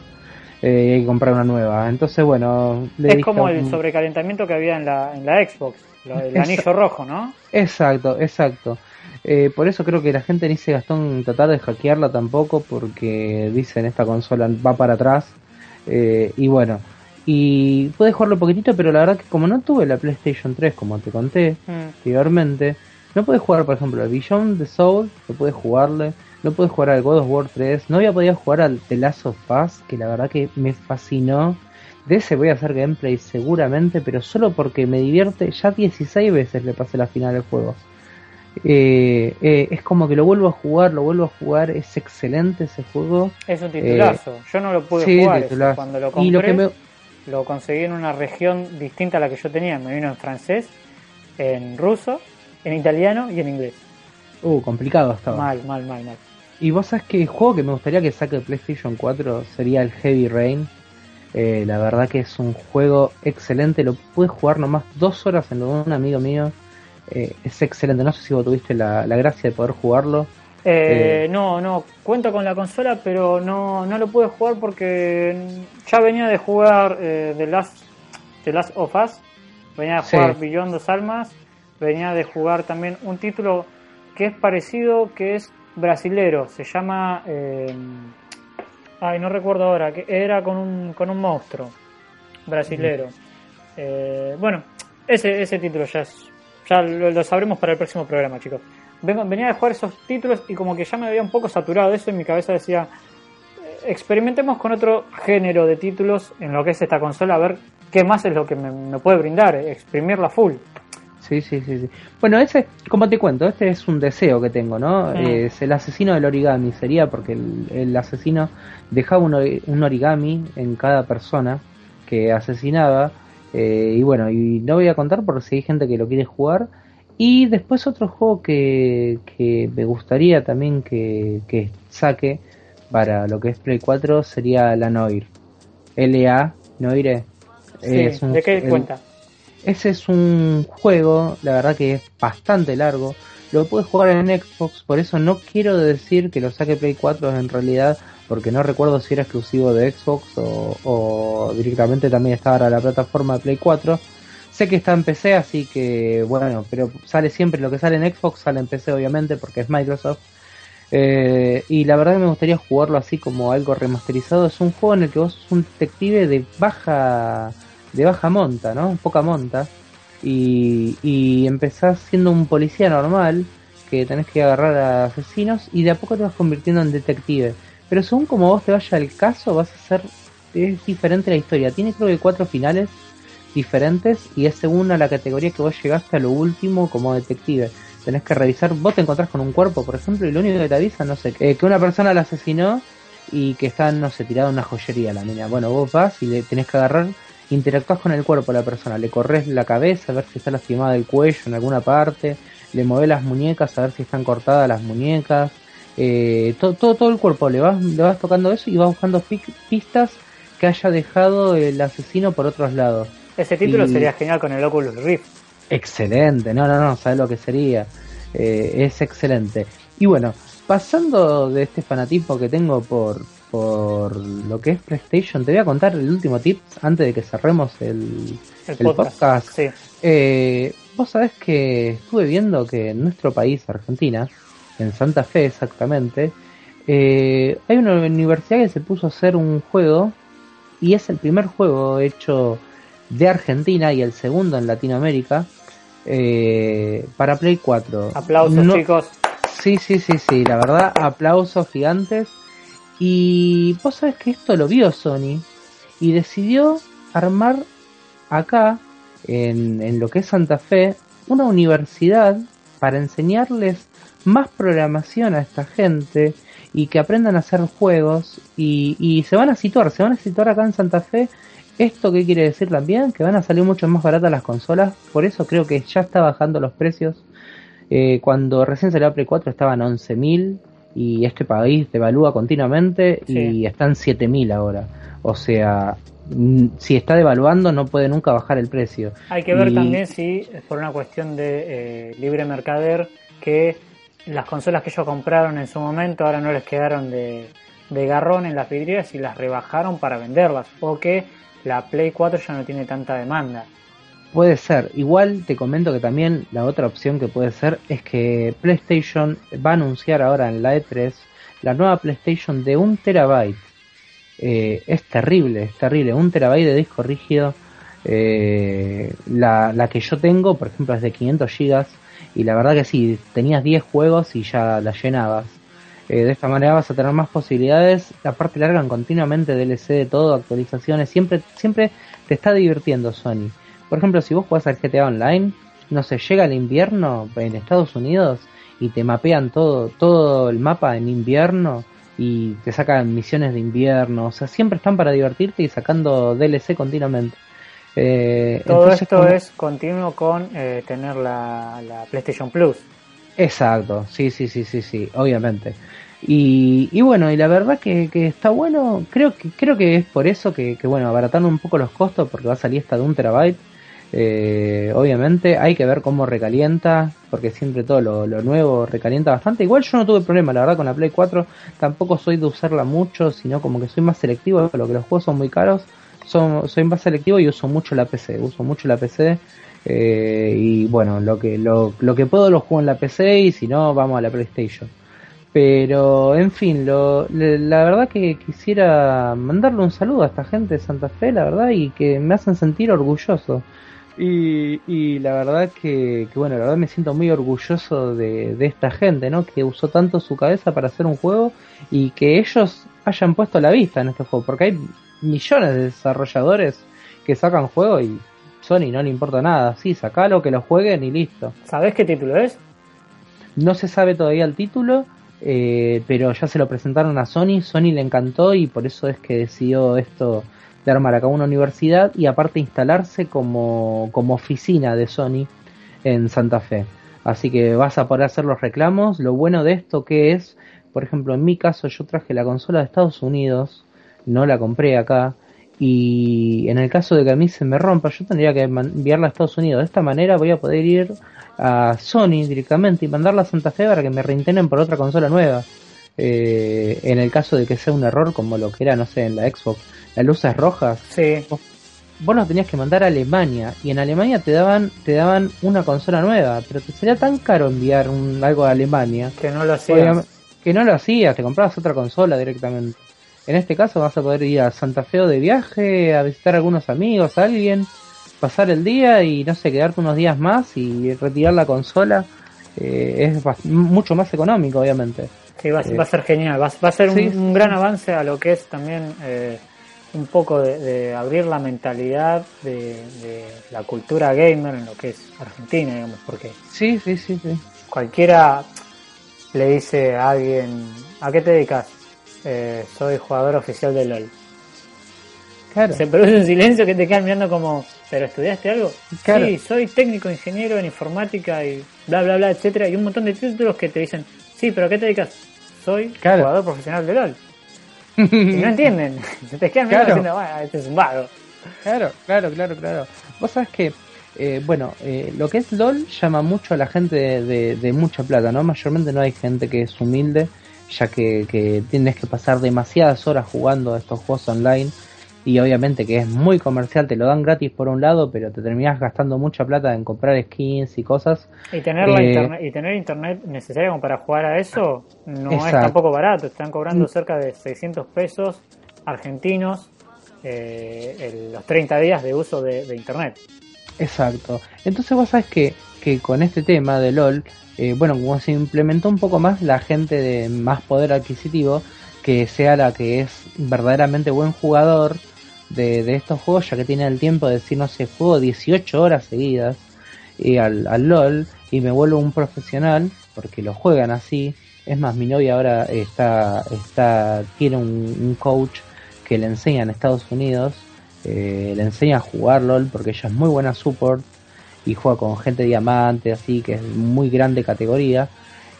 Eh, hay que comprar una nueva. Entonces, bueno, es como el sobrecalentamiento que había en la, en la Xbox, el anillo rojo, ¿no? Exacto, exacto. Eh, por eso creo que la gente ni se gastó en tratar de hackearla tampoco, porque dicen esta consola va para atrás. Eh, y bueno, y pude jugarlo un poquitito, pero la verdad que como no tuve la PlayStation 3, como te conté mm. anteriormente, no pude jugar, por ejemplo, el Beyond the Soul, no pude jugarle, no pude jugar al God of War 3, no había podido jugar al The Last of Us, que la verdad que me fascinó. De ese voy a hacer gameplay seguramente, pero solo porque me divierte. Ya 16 veces le pasé la final del juego. Eh, eh, es como que lo vuelvo a jugar, lo vuelvo a jugar, es excelente ese juego. Es un titulazo, yo no lo pude jugar cuando lo compré. lo, conseguí en una región distinta a la que yo tenía, me vino en francés, en ruso, en italiano y en inglés. Uh, complicado estaba. Mal, mal, mal, mal. Y vos sabes que el juego que me gustaría que saque de PlayStation 4 sería el Heavy Rain. Eh, la verdad que es un juego excelente, lo pude jugar nomás dos horas en lo de un amigo mío. Eh, es excelente, no sé si vos tuviste la, gracia de poder jugarlo. Eh, no, no, cuento con la consola, pero no, no lo pude jugar porque ya venía de jugar The, Last, The Last of Us, venía de jugar Beyond dos Almas, venía de jugar también un título que es parecido, que es brasilero, se llama... Eh, ay, no recuerdo ahora, que era con un, con un monstruo brasilero. Eh, bueno, ese, ese título ya, ya lo, sabremos para el próximo programa, chicos. venía de jugar esos títulos y como que ya me había un poco saturado eso, en mi cabeza decía, eh, experimentemos con otro género de títulos en lo que es esta consola, a ver qué más es lo que me, me puede brindar, exprimirla full. Sí, sí, sí, sí. Bueno, ese, como te cuento, este es un deseo que tengo, ¿no? Es el asesino del origami, sería porque el, asesino dejaba un, origami en cada persona que asesinaba. Eh, y bueno, y no voy a contar porque si hay gente que lo quiere jugar. Y después otro juego que, que me gustaría también que, que saque para lo que es Play 4 sería la Noir. LA, Noire. Sí, es ¿De qué cuenta? Ese es un juego, la verdad que es bastante largo. Lo puedes jugar en Xbox, por eso no quiero decir que lo saque Play 4 en realidad, porque no recuerdo si era exclusivo de Xbox o, directamente también estaba en la plataforma de Play 4. Sé que está en PC, así que bueno, pero sale siempre lo que sale en Xbox, sale en PC obviamente porque es Microsoft. Eh, y la verdad que me gustaría jugarlo así como algo remasterizado. Es un juego en el que vos sos un detective de baja de baja monta, ¿no? Poca monta. Y, y empezás siendo un policía normal, que tenés que agarrar a asesinos y de a poco te vas convirtiendo en detective. Pero según como vos te vaya el caso, vas a ser... Es diferente la historia. Tiene creo que cuatro finales diferentes y es según a la categoría que vos llegaste a lo último como detective. Tenés que revisar, vos te encontrás con un cuerpo, por ejemplo, y lo único que te avisa, no sé, eh, que una persona la asesinó y que está, no sé, tirada en una joyería la niña. Bueno, vos vas y le tenés que agarrar interactúas con el cuerpo de la persona, le corres la cabeza a ver si está lastimada el cuello en alguna parte, le mueves las muñecas a ver si están cortadas las muñecas, eh, todo, todo, el cuerpo, le vas, le vas tocando eso y vas buscando pistas que haya dejado el asesino por otros lados. Ese título sería genial con el Oculus Rift. Excelente, no, no, no, sabes lo que sería. Eh, es excelente. Y bueno, pasando de este fanatismo que tengo por, por lo que es PlayStation, te voy a contar el último tip antes de que cerremos el, podcast. Eh, vos sabés que estuve viendo que en nuestro país, Argentina, en Santa Fe exactamente, eh, hay una universidad que se puso a hacer un juego y es el primer juego hecho de Argentina y el segundo en Latinoamérica eh, para Play 4. Aplausos chicos. Sí, sí, sí, sí, la verdad, aplausos gigantes. Y vos sabés que esto lo vio Sony y decidió armar acá, en, en lo que es Santa Fe, una universidad para enseñarles más programación a esta gente y que aprendan a hacer juegos y, y, se van a situar, se van a situar acá en Santa Fe. ¿Esto qué quiere decir también? Que van a salir mucho más baratas las consolas, por eso creo que ya está bajando los precios. Eh, cuando recién salió la Play 4 estaban 11.000 y este país devalúa continuamente y están 7000 ahora. O sea, si está devaluando no puede nunca bajar el precio. Hay que ver también si es por una cuestión de eh, libre mercader que las consolas que ellos compraron en su momento ahora no les quedaron de, de garrón en las vidrieras y las rebajaron para venderlas, o que la Play 4 ya no tiene tanta demanda. Puede ser. Igual te comento que también la otra opción que puede ser es que PlayStation va a anunciar ahora en la E3 la nueva PlayStation de un terabyte. Eh, es terrible, es terrible. Un terabyte de disco rígido. Eh, la, la, que yo tengo, por ejemplo, es de 500 gigas. Y la verdad que sí, tenías 10 juegos y ya la llenabas. Eh, de esta manera vas a tener más posibilidades. Aparte largan continuamente DLC de todo, actualizaciones. Siempre, siempre te está divirtiendo Sony. Por ejemplo, si vos jugás al GTA Online, no sé, llega el invierno en Estados Unidos y te mapean todo, todo el mapa en invierno y te sacan misiones de invierno. O sea, siempre están para divertirte y sacando DLC continuamente. Eh, todo esto es continuo con eh, tener la, PlayStation Plus. Exacto, sí, sí, sí, sí, sí, obviamente. Y, y bueno, y la verdad que, que, está bueno, creo que creo que es por eso que, que bueno, abarataron un poco los costos porque va a salir esta de un terabyte eh, obviamente hay que ver cómo recalienta, porque siempre todo lo, nuevo recalienta bastante. Igual yo no tuve problema, la verdad, con la Play 4. Tampoco soy de usarla mucho, sino como que soy más selectivo, lo que los juegos son muy caros. Soy más selectivo y uso mucho la PC, uso mucho la PC. Eh, y bueno, lo que, lo que puedo lo juego en la PC y si no, vamos a la PlayStation. Pero, en fin, lo, la verdad que quisiera mandarle un saludo a esta gente de Santa Fe, la verdad, y que me hacen sentir orgulloso. Y, y la verdad que, que, bueno, la verdad me siento muy orgulloso de, de, esta gente, ¿no? Que usó tanto su cabeza para hacer un juego y que ellos hayan puesto la vista en este juego, porque hay millones de desarrolladores que sacan juegos y Sony no le importa nada, sí, sacalo, que lo jueguen y listo. ¿Sabes qué título es? No se sabe todavía el título, eh, pero ya se lo presentaron a Sony, Sony le encantó y por eso es que decidió esto de armar acá una universidad y aparte instalarse como, como oficina de Sony en Santa Fe. Así que vas a poder hacer los reclamos. Lo bueno de esto que es, por ejemplo, en mi caso yo traje la consola de Estados Unidos, no la compré acá, y en el caso de que a mí se me rompa, yo tendría que enviarla a Estados Unidos. De esta manera voy a poder ir a Sony directamente y mandarla a Santa Fe para que me reintenen por otra consola nueva. Eh, en el caso de que sea un error como lo que era, no sé, en la Xbox, las luces rojas. Sí. Vos, vos los tenías que mandar a Alemania y en Alemania te daban te daban una consola nueva, pero te sería tan caro enviar un, algo a Alemania que no lo hacías. Que no lo hacías, te comprabas otra consola directamente. En este caso vas a poder ir a Santa Fe de viaje, a visitar a algunos amigos, a alguien, pasar el día y no sé, quedarte unos días más y retirar la consola. Eh, es mucho más económico, obviamente. Sí, va, va a ser genial, va, va a ser un, sí. un, gran avance a lo que es también eh, un poco de, de, abrir la mentalidad de, de, la cultura gamer en lo que es Argentina, digamos, porque sí, sí, sí, sí. cualquiera le dice a alguien, ¿a qué te dedicas? Eh, soy jugador oficial de LOL. Claro. Se produce un silencio que te quedan mirando como, ¿pero estudiaste algo? Claro. Sí, soy técnico ingeniero en informática y bla, bla, bla, etcétera, y un montón de títulos que te dicen, sí, pero ¿a qué te dedicas? Soy claro. jugador profesional de LOL. y no entienden. Se te quedan mirando Claro. diciendo, bueno, este es un vago. Claro, claro, claro, claro. Vos sabés que, eh, bueno, eh, lo que es LOL llama mucho a la gente de, de, de, mucha plata, ¿no? Mayormente no hay gente que es humilde, ya que, que tienes que pasar demasiadas horas jugando a estos juegos online. Y obviamente que es muy comercial, te lo dan gratis por un lado, pero te terminas gastando mucha plata en comprar skins y cosas. Y tener, la internet, y tener internet necesaria como para jugar a eso no Exacto. es tampoco barato. Están cobrando mm. cerca de 600 pesos argentinos eh, el, los 30 días de uso de, de, internet. Exacto. Entonces vos sabes que, que con este tema de LOL, eh, bueno, como se implementó un poco más la gente de más poder adquisitivo, que sea la que es verdaderamente buen jugador de, estos juegos, ya que tiene el tiempo de decir, no sé, juego 18 horas seguidas y al, LOL y me vuelvo un profesional, porque lo juegan así. Es más, mi novia ahora está, está tiene un, coach que le enseña en Estados Unidos, eh, le enseña a jugar LOL porque ella es muy buena support y juega con gente diamante, así que es muy grande categoría.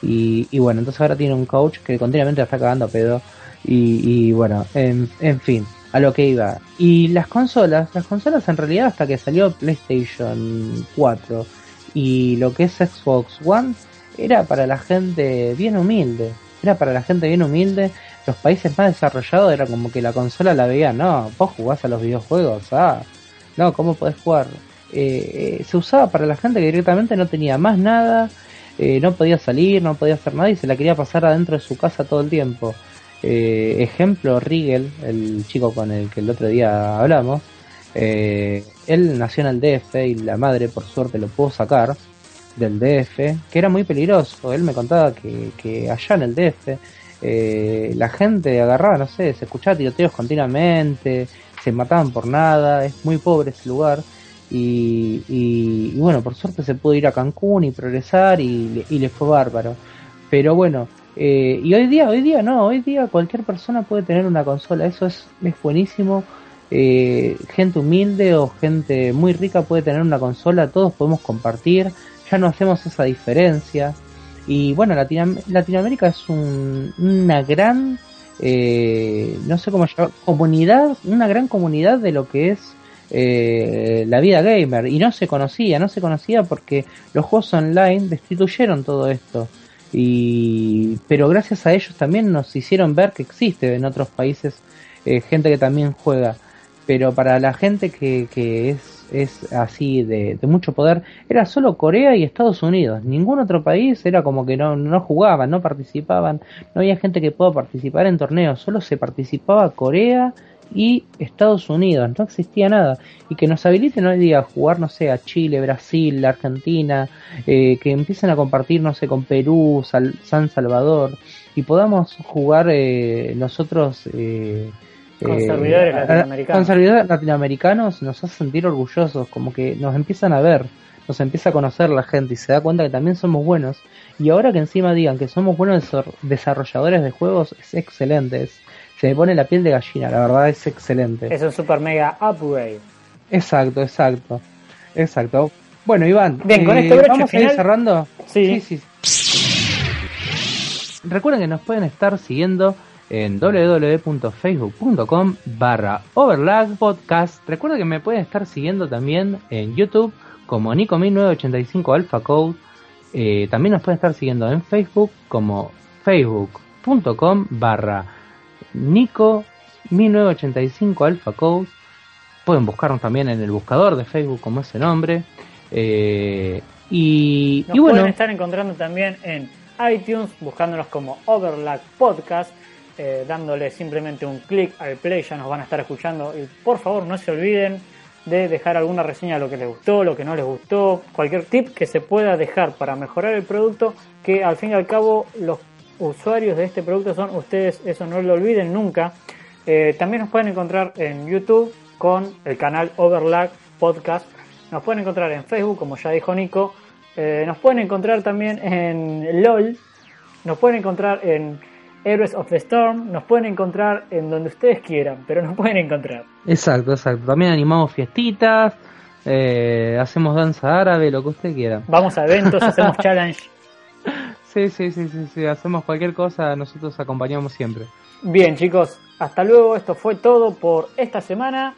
Y, y bueno, entonces ahora tiene un coach que continuamente está cagando a pedo. Y, y bueno, en, en, fin, a lo que iba. Y las consolas, las consolas en realidad hasta que salió PlayStation 4 y lo que es Xbox One, era para la gente bien humilde. Era para la gente bien humilde los países más desarrollados era como que la consola la veía, no, vos jugás a los videojuegos, ah, no, ¿cómo podés jugar? Eh, eh, se usaba para la gente que directamente no tenía más nada, eh, no podía salir, no podía hacer nada y se la quería pasar adentro de su casa todo el tiempo. Ejemplo, Rigel, el chico con el que el otro día hablamos, él nació en el DF y la madre por suerte lo pudo sacar del DF, que era muy peligroso. Él me contaba que, que allá en el DF eh, la gente agarraba, no sé, se escuchaba tiroteos continuamente, se mataban por nada, es muy pobre ese lugar. Y, y, bueno, por suerte se pudo ir a Cancún y progresar y, le fue bárbaro. Pero bueno, eh, y hoy día, hoy día no, hoy día cualquier persona puede tener una consola, eso es, es buenísimo. Eh, gente humilde o gente muy rica puede tener una consola, todos podemos compartir, ya no hacemos esa diferencia. Y bueno, Latinoamérica es una gran, eh, no sé cómo llamar, comunidad, una gran comunidad de lo que es eh, la vida gamer. Y no se conocía, no se conocía porque los juegos online destituyeron todo esto. Y, pero gracias a ellos también nos hicieron ver que existe en otros países eh, gente que también juega. Pero para la gente que, que es es así de, mucho poder, era solo Corea y Estados Unidos. Ningún otro país era como que no, no jugaban, no participaban, no había gente que pueda participar en torneos, solo se participaba Corea y Estados Unidos, no existía nada. Y que nos habiliten hoy día a jugar, no sé, a Chile, Brasil, Argentina, eh, que empiecen a compartir, no sé, con Perú, San Salvador, y podamos jugar eh, nosotros. Eh, con eh, servidores latinoamericanos. Con latinoamericanos nos hace sentir orgullosos, como que nos empiezan a ver, nos empieza a conocer la gente y se da cuenta que también somos buenos. Y ahora que encima digan que somos buenos desarrolladores de juegos, es excelente. Se me pone la piel de gallina, la verdad es excelente. Es un super mega upgrade. Exacto, exacto. Exacto. Bueno, Iván, Bien, con este eh, vamos a ir cerrando. sí, sí. Recuerden que nos pueden estar siguiendo en www.facebook.com barra overlag podcast. Recuerda que me pueden estar siguiendo también en YouTube como Nico1985 Alpha Code. Eh, también nos pueden estar siguiendo en Facebook como facebook.com barra Nico1985 Alpha Code. Pueden buscarnos también en el buscador de Facebook como ese nombre. Eh, y, nos bueno. Pueden estar encontrando también en iTunes buscándonos como Overlag Podcast eh, dándole simplemente un clic al play, ya nos van a estar escuchando. Y por favor, no se olviden de dejar alguna reseña de lo que les gustó, lo que no les gustó, cualquier tip que se pueda dejar para mejorar el producto, que al fin y al cabo los usuarios de este producto son ustedes, eso no lo olviden nunca. Eh, también nos pueden encontrar en YouTube con el canal Overlag Podcast. Nos pueden encontrar en Facebook, como ya dijo Nico. Eh, nos pueden encontrar también en LOL. Nos pueden encontrar en Heroes of the Storm, nos pueden encontrar en donde ustedes quieran, pero nos pueden encontrar. Exacto, exacto. También animamos fiestitas, eh, hacemos danza árabe, lo que usted quiera. Vamos a eventos, hacemos challenge. Sí, hacemos cualquier cosa, nosotros acompañamos siempre. Bien, chicos, hasta luego. Esto fue todo por esta semana.